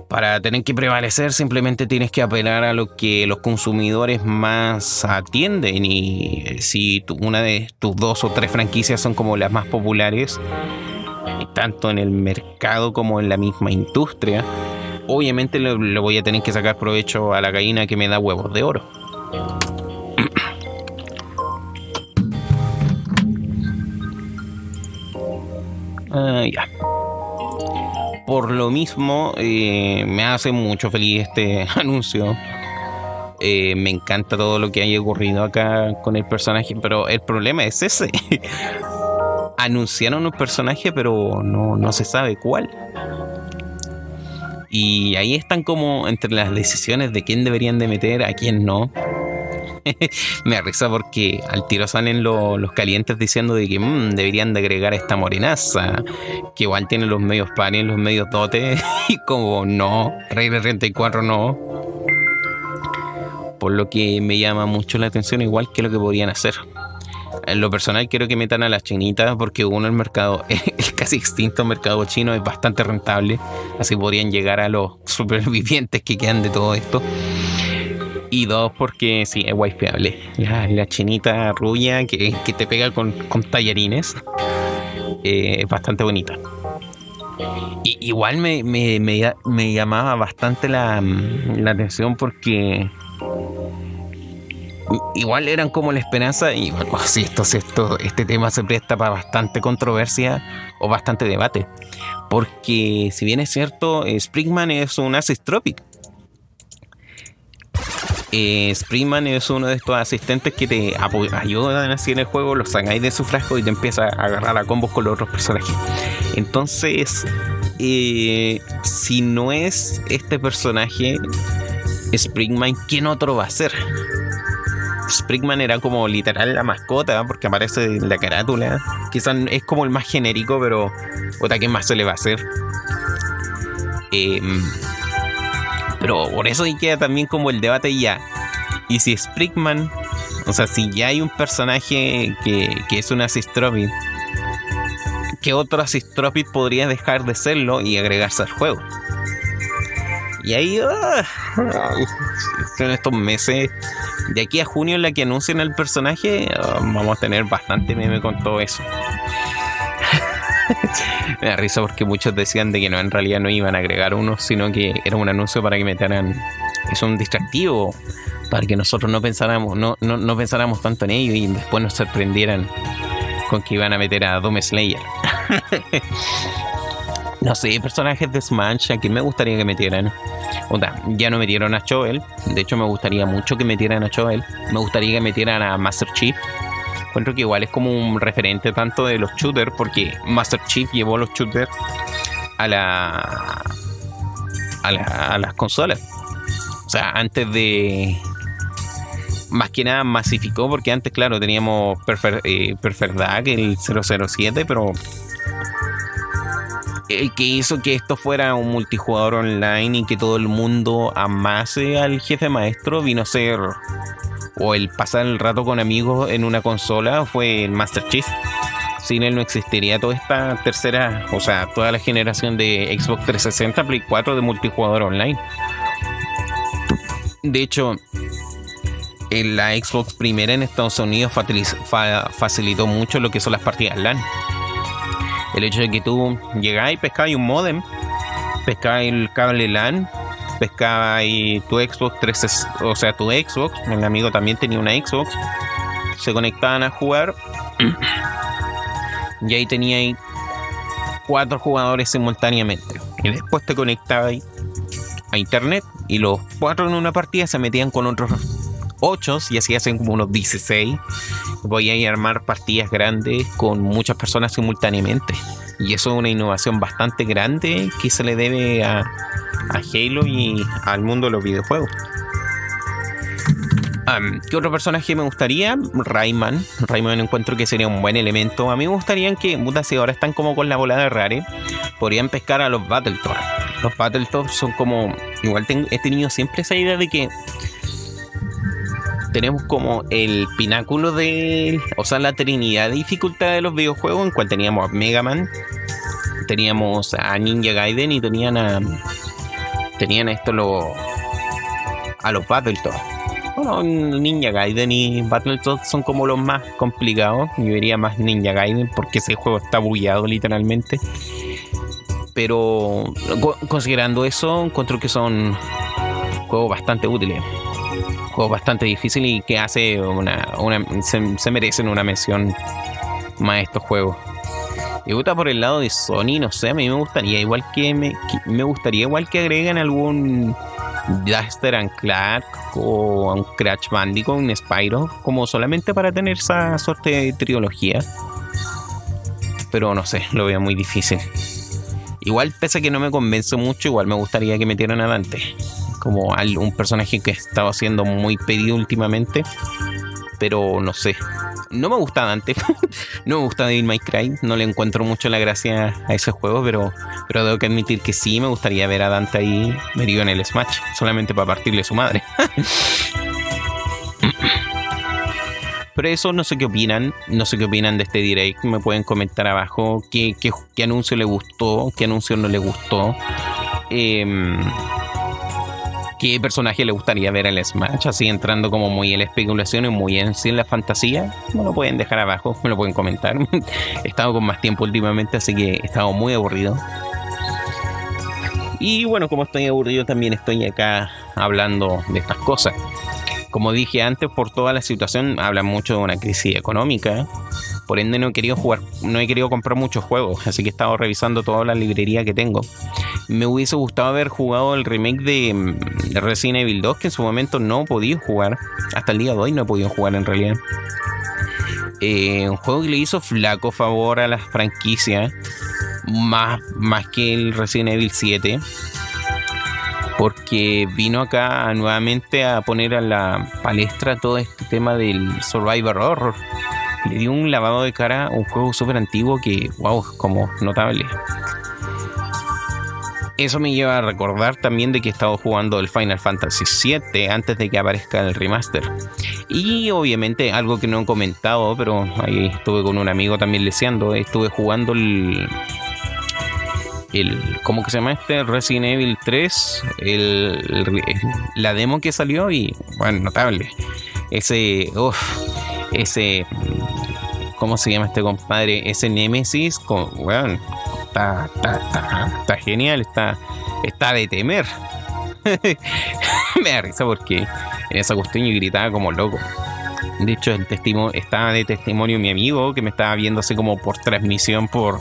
Para tener que prevalecer simplemente tienes que apelar a lo que los consumidores más atienden y eh, si una de tus dos o tres franquicias son como las más populares, tanto en el mercado como en la misma industria, obviamente le voy a tener que sacar provecho a la gallina que me da huevos de oro. Ah, ya. Por lo mismo, eh, me hace mucho feliz este (laughs) anuncio. Eh, me encanta todo lo que haya ocurrido acá con el personaje, pero el problema es ese. (laughs) Anunciaron un personaje, pero no, no se sabe cuál. Y ahí están como entre las decisiones de quién deberían de meter, a quién no. (laughs) me risa porque al tiro salen los calientes diciendo de que mm, deberían de agregar esta morenaza, que igual tiene los medios pares, los medios dotes, (laughs) y como no, Rey de 34 no. Por lo que me llama mucho la atención, igual que lo que podrían hacer. En lo personal quiero que metan a las chinitas porque uno el mercado, (laughs) el casi extinto mercado chino es bastante rentable, así podrían llegar a los supervivientes que quedan de todo esto. Y dos, porque sí, es wifiable. La, la chinita rubia que, te pega con, tallarines eh, es bastante bonita. Y, igual me, llamaba bastante la, atención porque igual eran como la esperanza, y bueno, (laughs) sí, esto, esto, este tema se presta para bastante controversia o bastante debate. Porque si bien es cierto, Springman es un assist tropic. Eh, Springman es uno de estos asistentes que te ayudan así en el juego, los sacáis de su frasco y te empieza a agarrar a combos con los otros personajes. Entonces, eh, si no es este personaje, Springman, ¿quién otro va a ser? Springman era como literal la mascota, porque aparece en la carátula. Quizás es como el más genérico, pero. Otra, ¿qué más se le va a hacer? Em, pero por eso queda también como el debate ya. Y si Springman, o sea, si ya hay un personaje que, que es un Asistropid, ¿qué otro Asistropid podría dejar de serlo y agregarse al juego? Y ahí, ah, en estos meses, de aquí a junio, en la que anuncien el personaje, ah, vamos a tener bastante meme con todo eso. (laughs) Me da risa porque muchos decían de que no, en realidad no iban a agregar uno, sino que era un anuncio para que metieran. Es un distractivo para que nosotros no pensáramos, no, no, no pensáramos tanto en ello y después nos sorprendieran con que iban a meter a Doom Slayer. (laughs) no sé, personajes de Smash, a me gustaría que metieran. O sea, ya no metieron a Choel. De hecho, me gustaría mucho que metieran a Choel. Me gustaría que metieran a Master Chief. Encuentro que igual es como un referente tanto de los shooters, porque Master Chief llevó los shooters a la. a, a las consolas. O sea, antes de. Más que nada masificó, porque antes, claro, teníamos Perfect, eh, Perfect Dark, el 007, pero el que hizo que esto fuera un multijugador online y que todo el mundo amase al jefe maestro vino a ser o el pasar el rato con amigos en una consola fue el Master Chief. Sin él no existiría toda esta tercera, o sea, toda la generación de Xbox 360, Play 4 de multijugador online. De hecho, la Xbox primera en Estados Unidos facilitó mucho lo que son las partidas LAN el hecho de que tú llegáis, pescáis un modem, pescáis el cable LAN, pescáis tu Xbox 3, o sea, tu Xbox, mi amigo también tenía una Xbox, se conectaban a jugar y ahí teníais cuatro jugadores simultáneamente. Y después te conectabas a internet y los cuatro en una partida se metían con otros 8 y así hacen como unos 16. Voy a armar partidas grandes con muchas personas simultáneamente. Y eso es una innovación bastante grande que se le debe a, Halo y al mundo de los videojuegos. ¿Qué otro personaje me gustaría? Rayman. Rayman encuentro que sería un buen elemento. A mí me gustaría que, puta, si ahora están como con la bola de Rare, podrían pescar a los Battletoads. Los Battletoads son como. Igual he tenido siempre esa idea de que tenemos como el pináculo de, o sea, la trinidad de dificultad de los videojuegos, en cual teníamos a Mega Man, teníamos a Ninja Gaiden y tenían a, tenían esto lo, a los Battletoads. Bueno, Ninja Gaiden y Battletoads son como los más complicados. Yo diría más Ninja Gaiden porque ese juego está bullado literalmente. Pero considerando eso, encuentro que son juegos bastante útiles bastante difícil y que hace una, se, merecen una mención más estos juegos. Y gusta por el lado de Sony, no sé, a mí me gustaría igual que me, me gustaría igual que agreguen algún Duster Clark o un Crash Bandicoot, un Spyro, como solamente para tener esa suerte de trilogía. Pero no sé, lo veo muy difícil. Igual, pese a que no me convence mucho, igual me gustaría que metieran a Dante como un personaje que he estado siendo muy pedido últimamente. Pero no sé. No me gusta Dante. (laughs) no me gusta Devil May Cry. No le encuentro mucho la gracia a ese juego. Pero, pero tengo que admitir que sí me gustaría ver a Dante ahí metido en el Smash. Solamente para partirle su madre. (laughs) Pero eso no sé qué opinan, no sé qué opinan de este direct, me pueden comentar abajo qué, qué, anuncio le gustó, qué anuncio no le gustó. Eh, qué personaje le gustaría ver en el Smash, así entrando como muy en la especulación y muy en sí en la fantasía, me lo pueden dejar abajo, me lo pueden comentar. (laughs) he estado con más tiempo últimamente, así que he estado muy aburrido. Y bueno, como estoy aburrido, también estoy acá hablando de estas cosas. Como dije antes, por toda la situación, habla mucho de una crisis económica. Por ende, no he querido jugar, no he querido comprar muchos juegos, así que he estado revisando toda la librería que tengo. Me hubiese gustado haber jugado el remake de, Resident Evil 2, que en su momento no he podido jugar. Hasta el día de hoy no he podido jugar en realidad. Eh, un juego que le hizo flaco favor a la franquicia, más, más que el Resident Evil 7 porque vino acá nuevamente a poner a la palestra todo este tema del Survivor Horror. Le dio un lavado de cara a un juego súper antiguo que, wow, como notable. Eso me lleva a recordar también de que he estado jugando el Final Fantasy VII antes de que aparezca el remaster. Y obviamente algo que no he comentado, pero ahí estuve con un amigo también leseando, estuve jugando el, el ¿cómo que se llama este? Resident Evil 3, el, la demo que salió y bueno, notable. Ese, uff, ese, ¿cómo se llama este compadre? Ese Nemesis, con, bueno, está, está, genial, está, está de temer. (laughs) Me da risa porque en esa cuestión yo gritaba como loco. De hecho, el testimonio, estaba de testimonio mi amigo que me estaba viendo así como por transmisión por,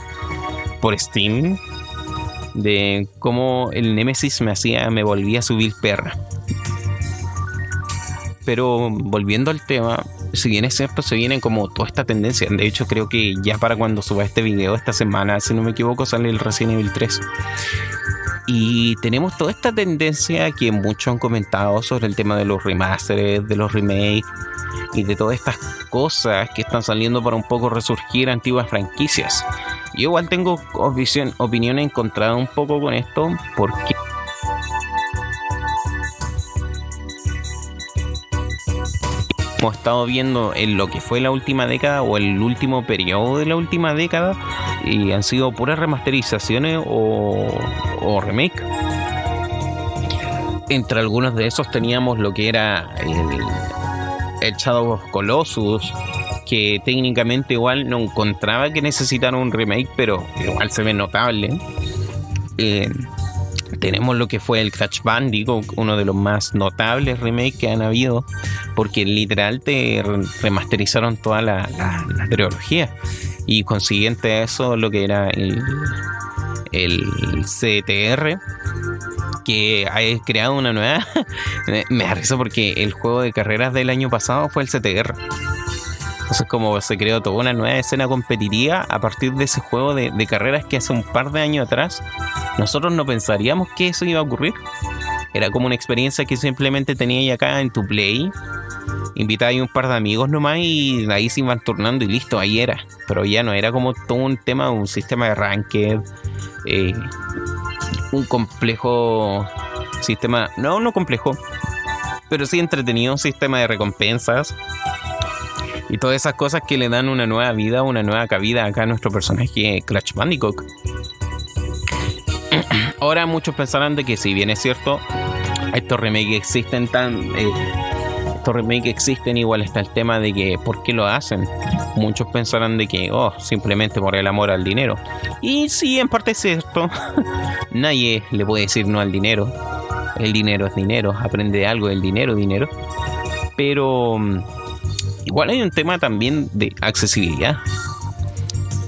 por Steam de cómo el Nemesis me hacía, me volvía a subir perra. Pero volviendo al tema, si bien es cierto, se viene como toda esta tendencia. De hecho, creo que ya para cuando suba este video esta semana, si no me equivoco, sale el Resident Evil 3. Y tenemos toda esta tendencia que muchos han comentado sobre el tema de los remasters, de los remakes y de todas estas cosas que están saliendo para un poco resurgir antiguas franquicias. Yo igual tengo opinión, opinión encontrada un poco con esto porque hemos estado viendo en lo que fue la última década o el último periodo de la última década y han sido puras remasterizaciones o, o remake. Entre algunos de esos teníamos lo que era el, el Shadow of Colossus, que técnicamente igual no encontraba que necesitara un remake, pero igual se ve notable. Eh, tenemos lo que fue el Crash Bandicoot, uno de los más notables remakes que han habido, porque literal te remasterizaron toda la, la, trilogía. Y consiguiente a eso, lo que era el, el CTR, que ha creado una nueva. (laughs) me arriesgo porque el juego de carreras del año pasado fue el CTR. Entonces como se creó toda una nueva escena competitiva a partir de ese juego de, carreras que hace un par de años atrás nosotros no pensaríamos que eso iba a ocurrir. Era como una experiencia que simplemente tenías acá en tu play. Invitabas a un par de amigos nomás y ahí se iban turnando y listo, ahí era. Pero ya no era como todo un tema, un sistema de ranked, eh, un complejo sistema, no, no complejo, pero sí entretenido, un sistema de recompensas y todas esas cosas que le dan una nueva vida, una nueva cabida acá a nuestro personaje Crash Bandicoot. (clears throat) Ahora muchos pensarán de que si bien es cierto, estos remakes existen tan... Eh, estos remakes existen, igual está el tema de que ¿por qué lo hacen? Muchos pensarán de que, oh, simplemente por el amor al dinero. Y sí, en parte es cierto. (laughs) Nadie le puede decir no al dinero. El dinero es dinero. Aprende algo del dinero, dinero. Pero mm, igual hay un tema también de accesibilidad.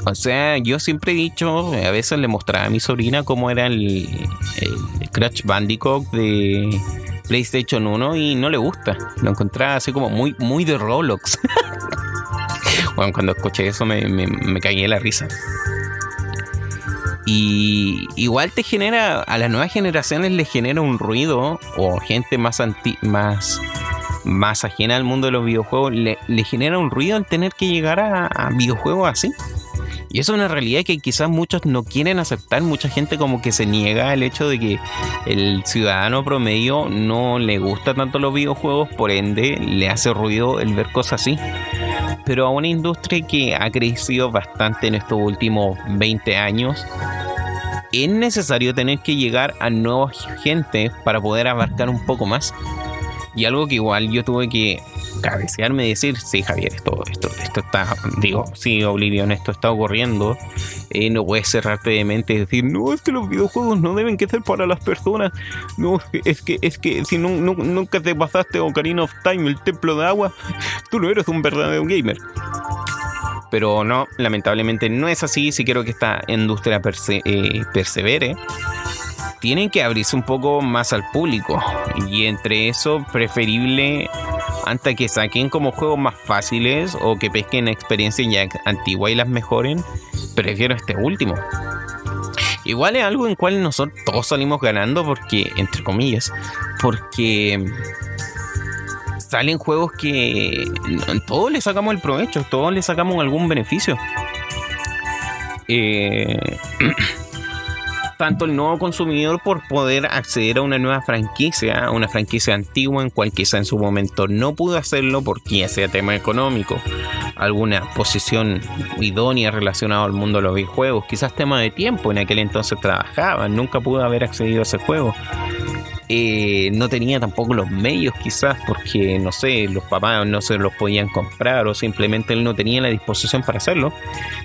O sea, yo siempre he dicho, a veces le mostraba a mi sobrina cómo era el, Crash Bandicoot de PlayStation 1 y no le gusta. Lo encontraba así como muy, muy de Roblox. (laughs) bueno, cuando escuché eso me, me, la risa. Y igual te genera, a las nuevas generaciones les genera un ruido, o gente más, anti, más más ajena al mundo de los videojuegos le, genera un ruido al tener que llegar a, videojuegos así. Y eso es una realidad que quizás muchos no quieren aceptar. Mucha gente como que se niega al hecho de que el ciudadano promedio no le gusta tanto los videojuegos, por ende le hace ruido el ver cosas así. Pero a una industria que ha crecido bastante en estos últimos 20 años, es necesario tener que llegar a nuevas gente para poder abarcar un poco más. Y algo que igual yo tuve que cabecearme y decir, sí, Javier, esto, esto, esto está, digo, sí, Oblivion, esto está ocurriendo. Eh, no puedes cerrarte de mente y decir, no, es que los videojuegos no deben ser para las personas. No, es que, es que si no, nunca te pasaste Ocarina of Time, el templo de agua, tú no eres un verdadero gamer pero no, lamentablemente no es así. Si quiero que esta industria eh, persevere, tienen que abrirse un poco más al público. Y entre eso, preferible antes que saquen como juegos más fáciles o que pesquen experiencias ya antiguas y las mejoren, prefiero este último. Igual es algo en cual nosotros todos salimos ganando porque, entre comillas, porque salen juegos que todos le sacamos el provecho, todos le sacamos algún beneficio. Eh, (clears throat) tanto el nuevo consumidor por poder acceder a una nueva franquicia, a una franquicia antigua en cual quizá en su momento no pudo hacerlo porque ya sea tema económico, alguna posición idónea relacionada al mundo de los videojuegos, quizás tema de tiempo, en aquel entonces trabajaba, nunca pudo haber accedido a ese juego. Eh, no tenía tampoco los medios quizás porque no sé, los papás no se los podían comprar o simplemente él no tenía la disposición para hacerlo.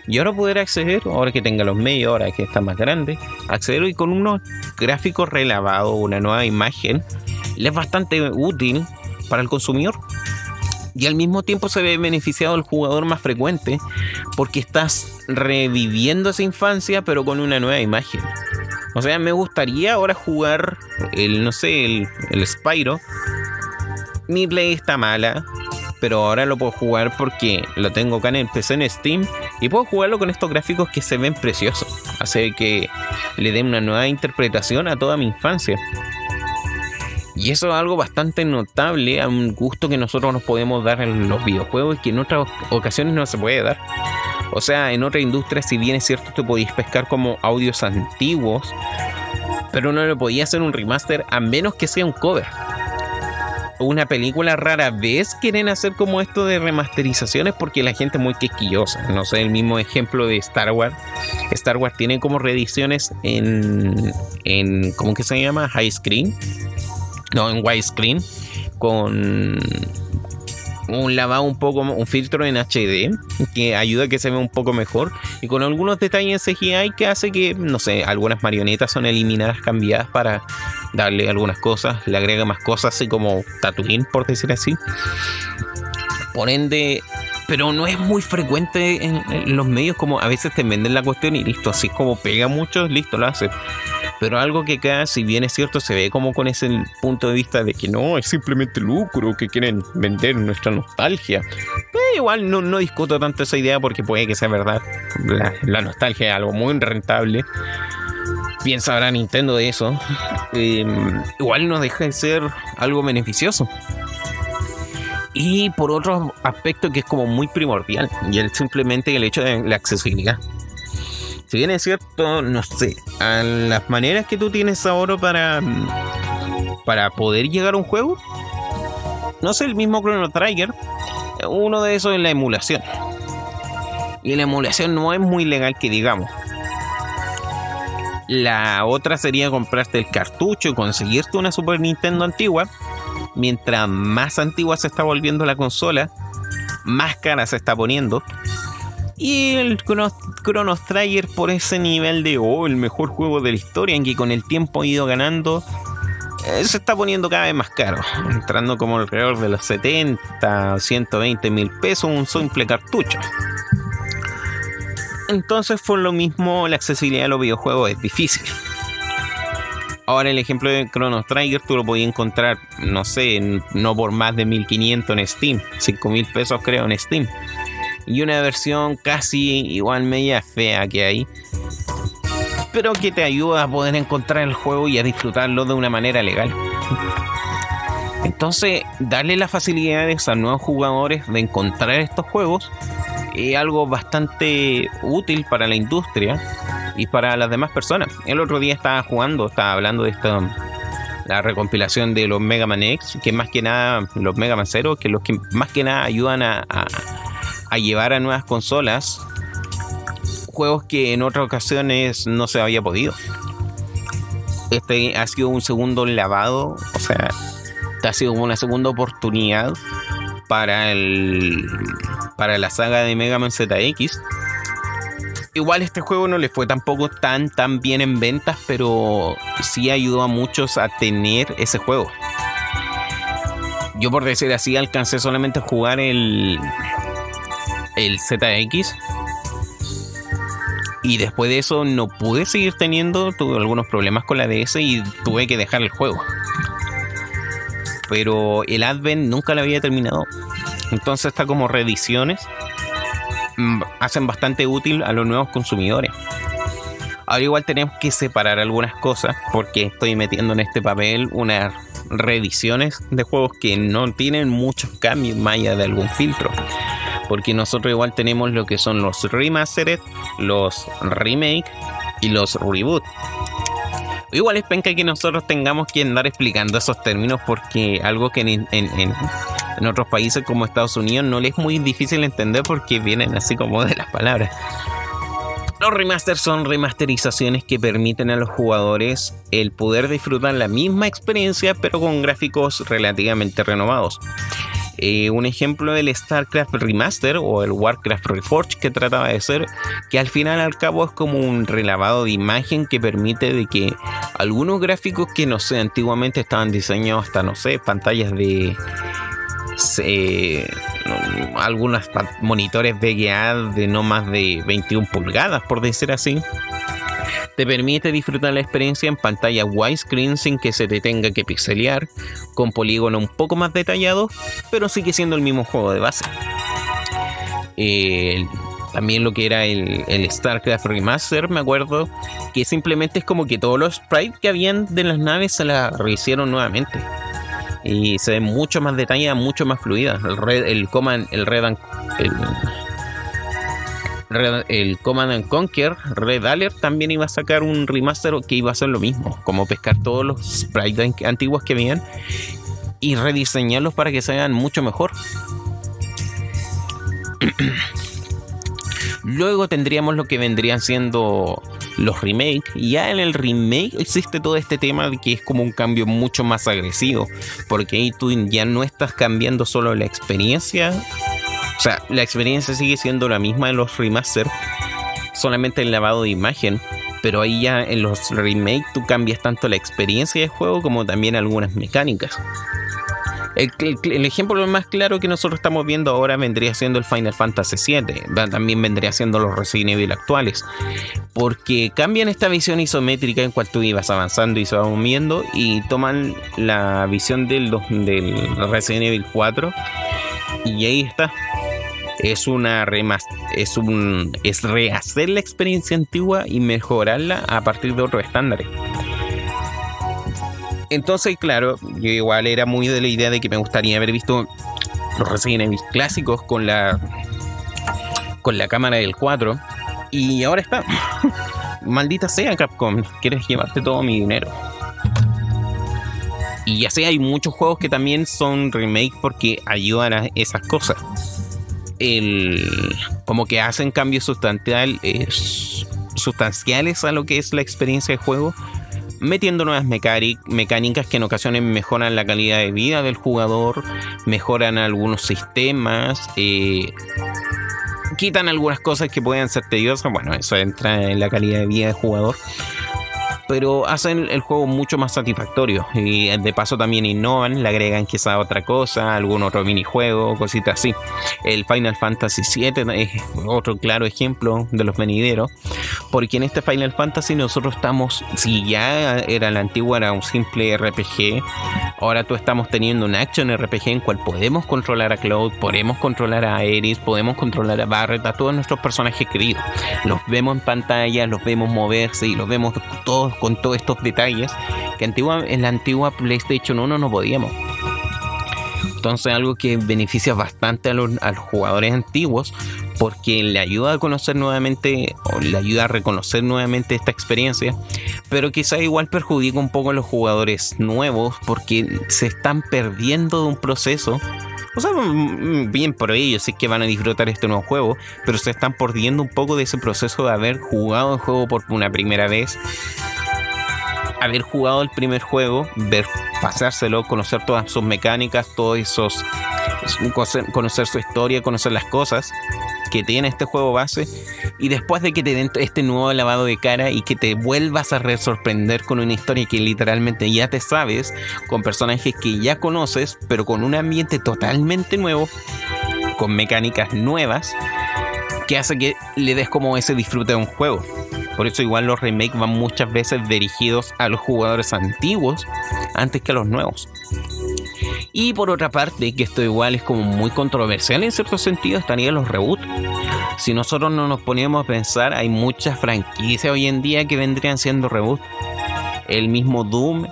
Y ahora poder acceder, ahora que tenga los medios, ahora que está más grande, acceder y con unos gráficos relavados, una nueva imagen, es bastante útil para el consumidor. Y al mismo tiempo se ve beneficiado el jugador más frecuente porque estás reviviendo esa infancia pero con una nueva imagen. O sea, me gustaría ahora jugar el, no sé, el, el Spyro. Mi play está mala, pero ahora lo puedo jugar porque lo tengo acá en el PC en Steam y puedo jugarlo con estos gráficos que se ven preciosos. Hace que le den una nueva interpretación a toda mi infancia. Y eso es algo bastante notable a un gusto que nosotros nos podemos dar en los videojuegos y que en otras ocasiones no se puede dar. O sea, en otra industria, si bien es cierto, te podías pescar como audios antiguos, pero no le podía hacer un remaster a menos que sea un cover. Una película rara vez quieren hacer como esto de remasterizaciones porque la gente es muy quisquillosa. No sé, el mismo ejemplo de Star Wars. Star Wars tiene como reediciones en, en ¿cómo que se llama? High screen. No, en widescreen. Con un lavado un poco, un filtro en HD que ayuda a que se vea un poco mejor y con algunos detalles en CGI que hace que, no sé, algunas marionetas son eliminadas, cambiadas para darle algunas cosas, le agrega más cosas, así como Tatooine, por decir así. Por ende, pero no es muy frecuente en, los medios como a veces te venden la cuestión y listo, así como pega mucho, listo, lo hace pero algo que acá, si bien es cierto, se ve como con ese punto de vista de que no, es simplemente lucro, que quieren vender nuestra nostalgia. Eh, igual no, no, discuto tanto esa idea porque puede que sea verdad. La, nostalgia es algo muy rentable. Bien sabrá Nintendo de eso. Em, igual no deja de ser algo beneficioso. Y por otro aspecto que es como muy primordial, y es simplemente el hecho de la accesibilidad si bien es cierto, no sé, a las maneras que tú tienes ahora para, para poder llegar a un juego, no sé, el mismo Chrono Trigger, uno de esos es la emulación. Y la emulación no es muy legal que digamos. La otra sería comprarte el cartucho y conseguirte una Super Nintendo antigua. Mientras más antigua se está volviendo la consola, más cara se está poniendo. Y el Chrono, Trigger por ese nivel de, oh, el mejor juego de la historia, en que con el tiempo ha ido ganando, eh, se está poniendo cada vez más caro, entrando como alrededor de los 70, 120 mil pesos un simple cartucho. Entonces, por lo mismo, la accesibilidad a los videojuegos es difícil. Ahora el ejemplo de Chrono Trigger tú lo podías encontrar, no sé, no por más de 1500 en Steam, 5000 pesos creo en Steam y una versión casi igual media fea que hay, pero que te ayuda a poder encontrar el juego y a disfrutarlo de una manera legal. Entonces, darle las facilidades a nuevos jugadores de encontrar estos juegos es algo bastante útil para la industria y para las demás personas. El otro día estaba jugando, estaba hablando de esta la recompilación de los Mega Man X, que más que nada los Mega Man Zero, que los que más que nada ayudan a llevar a nuevas consolas juegos que en otras ocasiones no se había podido. Este ha sido un segundo lavado, o sea, ha sido una segunda oportunidad para el para la saga de Mega Man ZX. Igual este juego no le fue tampoco tan tan bien en ventas, pero sí ayudó a muchos a tener ese juego. Yo por decir así alcancé solamente a jugar el el ZX y después de eso no pude seguir teniendo, tuve algunos problemas con la DS y tuve que dejar el juego. Pero el Advent nunca lo había terminado. Entonces está como reediciones. Mm, hacen bastante útil a los nuevos consumidores. Ahora igual tenemos que separar algunas cosas porque estoy metiendo en este papel unas reediciones de juegos que no tienen muchos cambios más allá de algún filtro porque nosotros igual tenemos lo que son los remastered, los remake y los reboot. Igual es penca que nosotros tengamos que andar explicando esos términos porque algo que en, en, otros países como Estados Unidos no les es muy difícil entender porque vienen así como de las palabras. Los remasters son remasterizaciones que permiten a los jugadores el poder disfrutar la misma experiencia pero con gráficos relativamente renovados. Eh, un ejemplo del StarCraft Remaster o el Warcraft Reforged que trataba de ser, que al final al cabo es como un relavado de imagen que permite de que algunos gráficos que no sé, antiguamente estaban diseñados hasta no sé, pantallas de algunos monitores VGA de no más de 21 pulgadas, por decir así te permite disfrutar la experiencia en pantalla widescreen sin que se te tenga que pixelear, con polígono un poco más detallado, pero sigue siendo el mismo juego de base. también lo que era el, StarCraft Remaster, me acuerdo que simplemente es como que todos los sprites que habían de las naves se las rehicieron nuevamente. Y se ve mucho más detallada, mucho más fluida. El, red, el el el, el Command and Conquer Red Alert también iba a sacar un remaster que iba a ser lo mismo, como pescar todos los sprites antiguos que habían y rediseñarlos para que se mucho mejor. (clears throat) Luego tendríamos lo que vendrían siendo los remakes. Ya en el remake existe todo este tema de que es como un cambio mucho más agresivo. Porque ahí tú ya no estás cambiando solo la experiencia, o sea, la experiencia sigue siendo la misma en los remaster, solamente el lavado de imagen, pero ahí ya en los remakes tú cambias tanto la experiencia de juego como también algunas mecánicas. El, ejemplo más claro que nosotros estamos viendo ahora vendría siendo el Final Fantasy VII, también vendría siendo los Resident Evil actuales, porque cambian esta visión isométrica en cual tú ibas avanzando y se va moviendo y toman la visión del, del Resident Evil 4 y ahí está, es una es un es rehacer la experiencia antigua y mejorarla a partir de otros estándares. Entonces, claro, yo igual era muy de la idea de que me gustaría haber visto los Resident Evil clásicos con la con la cámara del 4 y ahora está. (laughs) Maldita sea Capcom, quieres llevarte todo mi dinero. Y ya sé, hay muchos juegos que también son remake porque ayudan a esas cosas el, como que hacen cambios sustancial, sustanciales a lo que es la experiencia de juego, metiendo nuevas mecánicas que en ocasiones mejoran la calidad de vida del jugador, mejoran algunos sistemas, eh, quitan algunas cosas que pueden ser tediosas, bueno, eso entra en la calidad de vida del jugador pero hacen el juego mucho más satisfactorio y de paso también innovan, le agregan quizá otra cosa, algún otro minijuego, cositas así. El Final Fantasy VII es otro claro ejemplo de los venideros, porque en este Final Fantasy nosotros estamos, si ya era la antigua, era un simple RPG, ahora tú estamos teniendo un action RPG en cual podemos controlar a Cloud, podemos controlar a Aeris, podemos controlar a Barret, a todos nuestros personajes queridos. Los vemos en pantalla, los vemos moverse y los vemos todos con todos estos detalles que en la antigua PlayStation 1 no podíamos. Entonces algo que beneficia bastante a los, jugadores antiguos porque le ayuda a conocer nuevamente le ayuda a reconocer nuevamente esta experiencia, pero quizá igual perjudica un poco a los jugadores nuevos porque se están perdiendo de un proceso. O sea, mm, bien por ellos, sí que van a disfrutar este nuevo juego, pero se están perdiendo un poco de ese proceso de haber jugado el juego por una primera vez haber jugado el primer juego, ver, pasárselo, conocer todas sus mecánicas, todos esos conocer su historia, conocer las cosas que tiene este juego base y después de que te den este nuevo lavado de cara y que te vuelvas a sorprender con una historia que literalmente ya te sabes, con personajes que ya conoces, pero con un ambiente totalmente nuevo, con mecánicas nuevas, que hace que le des como ese disfrute de un juego. Por eso igual los remakes van muchas veces dirigidos a los jugadores antiguos antes que a los nuevos. Y por otra parte, que esto igual es como muy controversial en cierto sentido, estarían los reboots. Si nosotros no nos poníamos a pensar, hay muchas franquicias hoy en día que vendrían siendo reboot. El mismo Doom,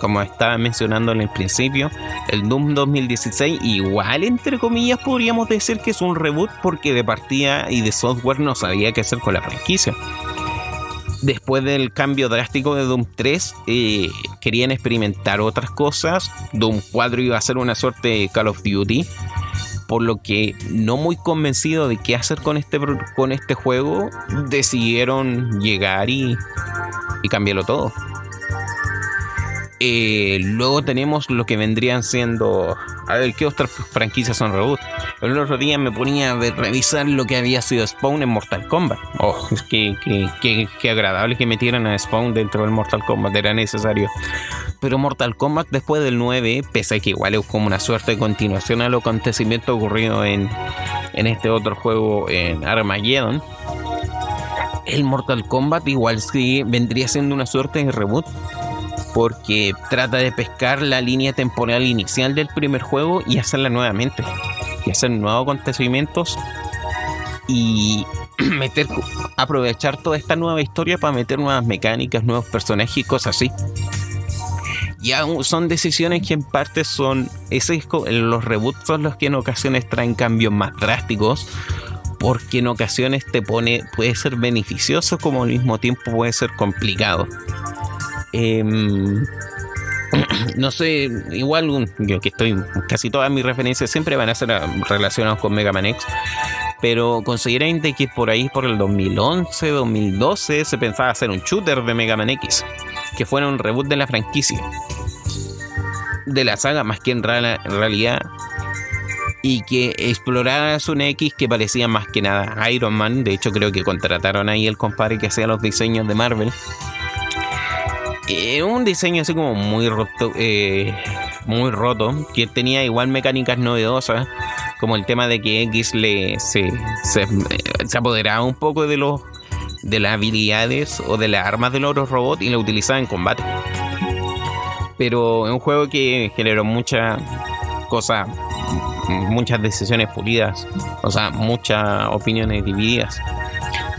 como estaba mencionando en el principio, el Doom 2016, igual entre comillas podríamos decir que es un reboot porque de partida y de software no sabía qué hacer con la franquicia después del cambio drástico de Doom 3, eh, querían experimentar otras cosas. Doom 4 iba a ser una suerte de Call of Duty. Por lo que no muy convencido de qué hacer con este, con este juego, decidieron llegar y, y cambiarlo todo. Eh, luego tenemos lo que vendrían siendo. A ver, ¿qué otras franquicias son reboot? El otro día me ponía a revisar lo que había sido Spawn en Mortal Kombat. Oh, qué, qué, agradable que metieran a Spawn dentro del Mortal Kombat, era necesario. Pero Mortal Kombat después del 9, pese a que igual es como una suerte de continuación al acontecimiento ocurrido en, en este otro juego, en Armageddon, el Mortal Kombat igual sí vendría siendo una suerte de reboot porque trata de pescar la línea temporal inicial del primer juego y hacerla nuevamente y hacer nuevos acontecimientos y (clears throat) meter aprovechar toda esta nueva historia para meter nuevas mecánicas, nuevos personajes y cosas así. Ya son decisiones que en parte son ese, los reboots son los que en ocasiones traen cambios más drásticos porque en ocasiones te pone puede ser beneficioso como al mismo tiempo puede ser complicado. Em, (clears throat) no sé, igual yo que estoy, casi todas mis referencias siempre van a ser ah, relacionadas con Mega Man X, pero consideran de que por ahí, por el 2011, 2012, se pensaba hacer un shooter de Mega Man X, que fuera un reboot de la franquicia, de la saga, más que en, realidad, y que explorara un X que parecía más que nada Iron Man, de hecho creo que contrataron ahí el compadre que hacía los diseños de Marvel eh, un diseño así como muy roto, eh, muy roto, que tenía igual mecánicas novedosas, como el tema de que X le se, se, apoderaba un poco de los de las habilidades o de las armas de los robots y lo utilizaba en combate. Pero es un juego que generó muchas cosas, muchas decisiones pulidas, o sea, muchas opiniones divididas.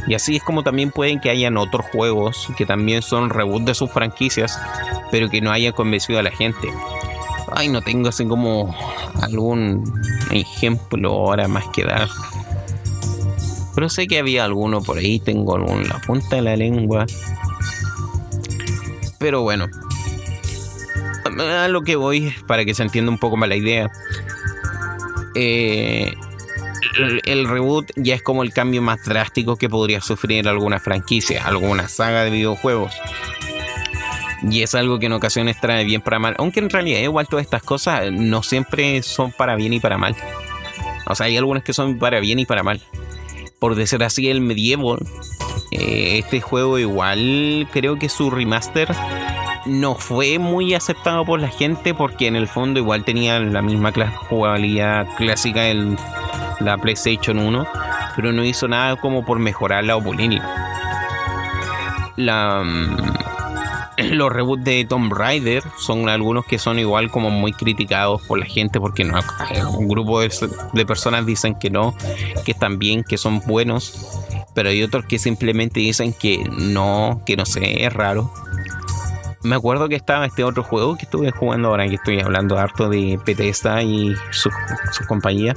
Y así es como también pueden que hayan otros juegos que también son reboot de sus franquicias, pero que no hayan convencido a la gente. Ay, no tengo así como algún ejemplo ahora más que dar. Pero sé que había alguno por ahí, tengo algún en la punta de la lengua. Pero bueno, a lo que voy, para que se entienda un poco más la idea. Eh, el, reboot ya es como el cambio más drástico que podría sufrir alguna franquicia, alguna saga de videojuegos. Y es algo que en ocasiones trae bien para mal. Aunque en realidad igual todas estas cosas no siempre son para bien y para mal. O sea, hay algunas que son para bien y para mal. Por decir así, el Medieval, eh, este juego igual creo que su remaster no fue muy aceptado por la gente porque en el fondo igual tenía la misma jugabilidad clásica del la PlayStation 1, pero no hizo nada como por mejorarla o pulirla. La, mm, (clears throat) los reboots de Tomb Raider son algunos que son igual como muy criticados por la gente porque no, un grupo de, de personas dicen que no, que están bien, que son buenos, pero hay otros que simplemente dicen que no, que no sé, es raro me acuerdo que estaba este otro juego que estuve jugando ahora que estoy hablando harto de Bethesda y sus su compañía.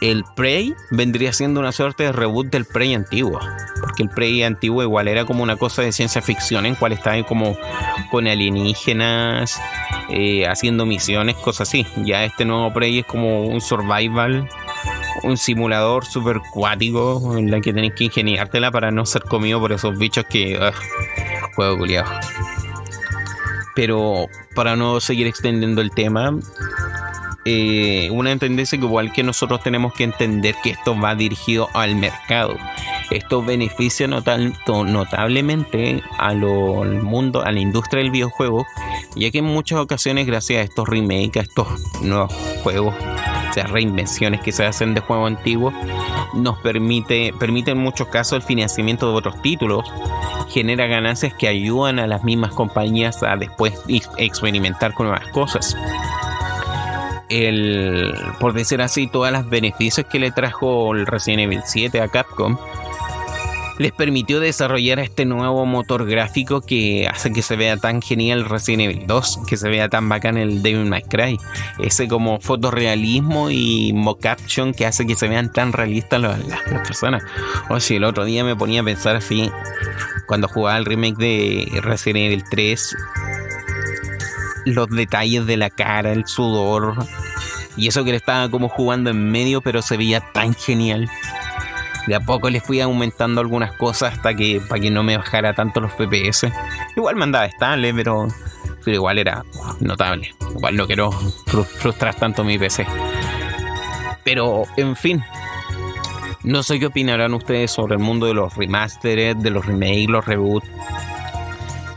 El Prey vendría siendo una suerte de reboot del Prey antiguo. Porque el Prey antiguo igual era como una cosa de ciencia ficción en cual estaba como con alienígenas, eh, haciendo misiones, cosas así. Ya este nuevo Prey es como un survival un simulador super cuático en la que tenés que ingeniártela para no ser comido por esos bichos que. juego culiado. Pero para no seguir extendiendo el tema, eh, una tendencia que igual que nosotros tenemos que entender que esto va dirigido al mercado. Esto beneficia notablemente al mundo, a la industria del videojuego, ya que en muchas ocasiones gracias a estos remakes, a estos nuevos juegos, o sea, reinvenciones que se hacen de juegos antiguos, nos permite, permite en muchos casos el financiamiento de otros títulos, genera ganancias que ayudan a las mismas compañías a después experimentar con nuevas cosas el, por decir así, todas las beneficios que le trajo el Resident Evil 7 a Capcom, les permitió desarrollar este nuevo motor gráfico que hace que se vea tan genial Resident Evil 2, que se vea tan bacán el Devil May Cry. Ese como fotorrealismo y mock-action que hace que se vean tan realistas las, personas. O si el otro día me ponía a pensar así, cuando jugaba el remake de Resident Evil 3, los detalles de la cara, el sudor. Y eso que le estaba como jugando en medio, pero se veía tan genial. De a poco le fui aumentando algunas cosas hasta que para que no me bajara tanto los FPS. Igual me andaba estable, pero, pero igual era notable. Igual no quiero frustrar tanto mi PC. Pero, en fin. No sé qué opinarán ustedes sobre el mundo de los remastered, de los remakes, los reboots.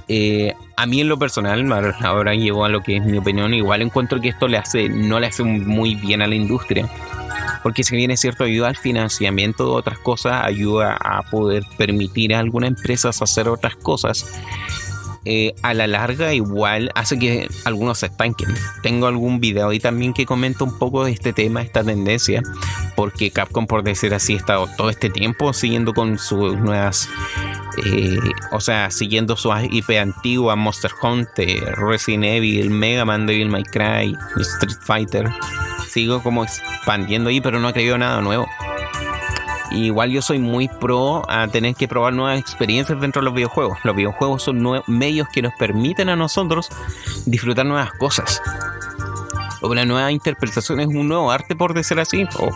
Eh, a mí en lo personal, ahora llevo a lo que es mi opinión, igual encuentro que esto le hace, no le hace muy bien a la industria. Porque si bien es cierto, ayuda al financiamiento de otras cosas, ayuda a poder permitir a algunas empresas hacer otras cosas. Eh, a la larga igual hace que algunos se estanquen. Tengo algún video ahí también que comenta un poco de este tema, esta tendencia, porque Capcom, por decir así, ha estado todo este tiempo siguiendo con sus nuevas eh, o sea, siguiendo su IP antigua, Monster Hunter, Resident Evil, Mega Man, Devil May Cry, Street Fighter. Sigo como expandiendo ahí, pero no ha creído nada nuevo. Igual yo soy muy pro a tener que probar nuevas experiencias dentro de los videojuegos. Los videojuegos son medios que nos permiten a nosotros disfrutar nuevas cosas. Una nueva interpretación es un nuevo arte, por decir así. O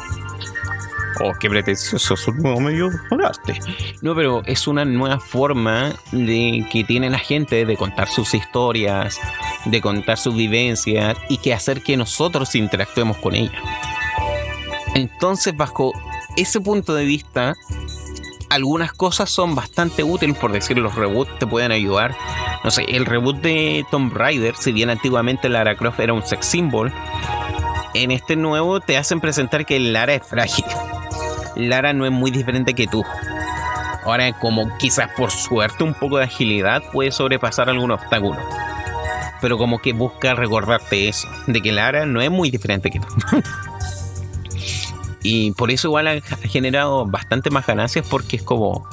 oh, qué pretencioso, es un nuevo medio de arte. No, pero es una nueva forma de que tiene la gente de contar sus historias, de contar sus vivencias y que hacer que nosotros interactuemos con ella. Entonces, bajo ese punto de vista, algunas cosas son bastante útiles, por decir, los reboots te pueden ayudar. No sé, el reboot de Tomb Raider, si bien antiguamente Lara Croft era un sex symbol, en este nuevo te hacen presentar que Lara es frágil. Lara no es muy diferente que tú. Ahora, como quizás por suerte un poco de agilidad puede sobrepasar algún obstáculo. Pero como que busca recordarte eso, de que Lara no es muy diferente que tú. (laughs) y por eso igual ha generado bastante más ganancias porque es como,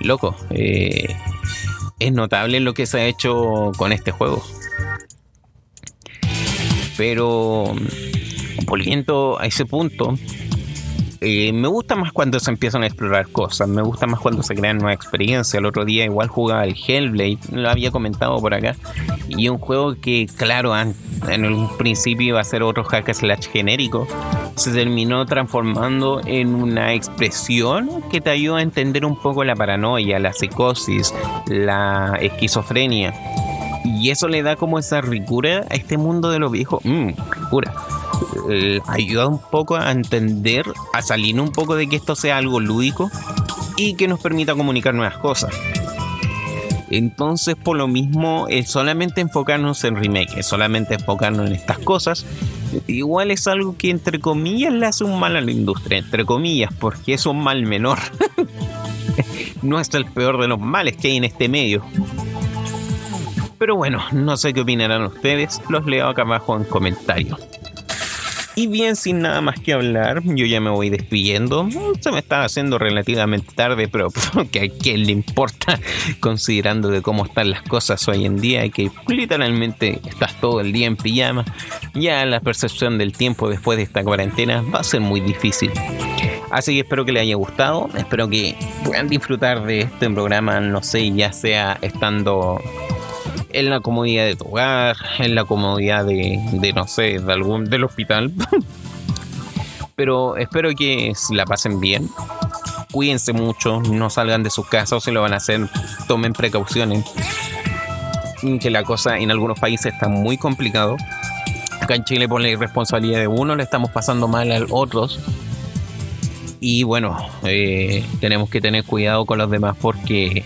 loco, eh, es notable lo que se ha hecho con este juego. Pero volviendo a ese punto, me gusta más cuando se empiezan a explorar cosas, me gusta más cuando se crean nuevas experiencias. El otro día igual jugaba el Hellblade, lo había comentado por acá, y un juego que, claro, en un principio iba a ser otro hack slash genérico, se terminó transformando en una expresión que te ayuda a entender un poco la paranoia, la psicosis, la esquizofrenia. Y eso le da como esa ricura a este mundo de los viejos. Mmm, ricura eh, ayuda un poco a entender, a salir un poco de que esto sea algo lúdico y que nos permita comunicar nuevas cosas. Entonces, por lo mismo, el solamente enfocarnos en remake, solamente enfocarnos en estas cosas, igual es algo que entre comillas le hace un mal a la industria, entre comillas, porque es un mal menor. (laughs) no es el peor de los males que hay en este medio. Pero bueno, no sé qué opinarán ustedes, los leo acá abajo en comentarios. Y bien, sin nada más que hablar, yo ya me voy despidiendo. Se me está haciendo relativamente tarde, pero (laughs) que a quién le importa, considerando de cómo están las cosas hoy en día y que literalmente estás todo el día en pijama. Ya la percepción del tiempo después de esta cuarentena va a ser muy difícil. Así que espero que les haya gustado, espero que puedan disfrutar de este programa, no sé, ya sea estando en la comodidad de tu hogar, en la comodidad de, de no sé, de algún del hospital. (laughs) Pero espero que la pasen bien. Cuídense mucho, no salgan de sus casas o si lo van a hacer, tomen precauciones. Que la cosa en algunos países está muy complicado. Acá en Chile por la irresponsabilidad de uno le estamos pasando mal a otros. Y bueno, eh, tenemos que tener cuidado con los demás porque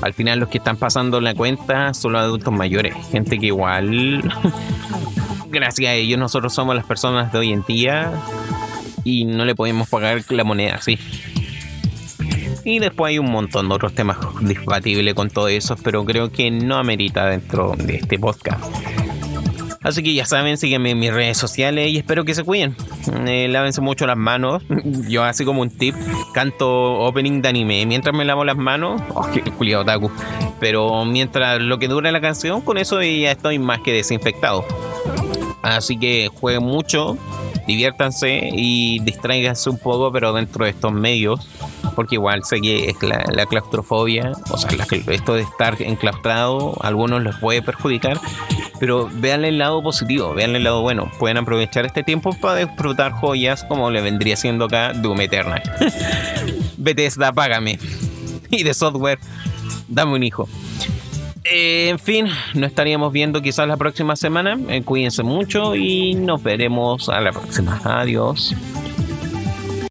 al final los que están pasando la cuenta son los adultos mayores. Gente que igual, (laughs) gracias a ellos, nosotros somos las personas de hoy en día y no le podemos pagar la moneda así. Y después hay un montón de otros temas disbatibles con todo eso, pero creo que no amerita dentro de este podcast. Así que ya saben, sígueme en mis redes sociales y espero que se cuiden. Eh, lávense mucho las manos. (laughs) Yo así como un tip, canto opening de anime mientras me lavo las manos. Oh, qué culiado taku. Pero mientras lo que dura la canción, con eso ya estoy más que desinfectado. Así que jueguen mucho, diviértanse y distráiganse un poco, pero dentro de estos medios porque igual sé que es la, claustrofobia, o sea, esto de estar enclaustrado, a algunos les puede perjudicar, pero vean el lado positivo, vean el lado bueno. Pueden aprovechar este tiempo para disfrutar joyas como le vendría siendo acá Doom Eternal. (laughs) Bethesda, págame. Y de software, dame un hijo. Eh, en fin, nos estaríamos viendo quizás la próxima semana. Eh, cuídense mucho y nos veremos a la próxima. Adiós.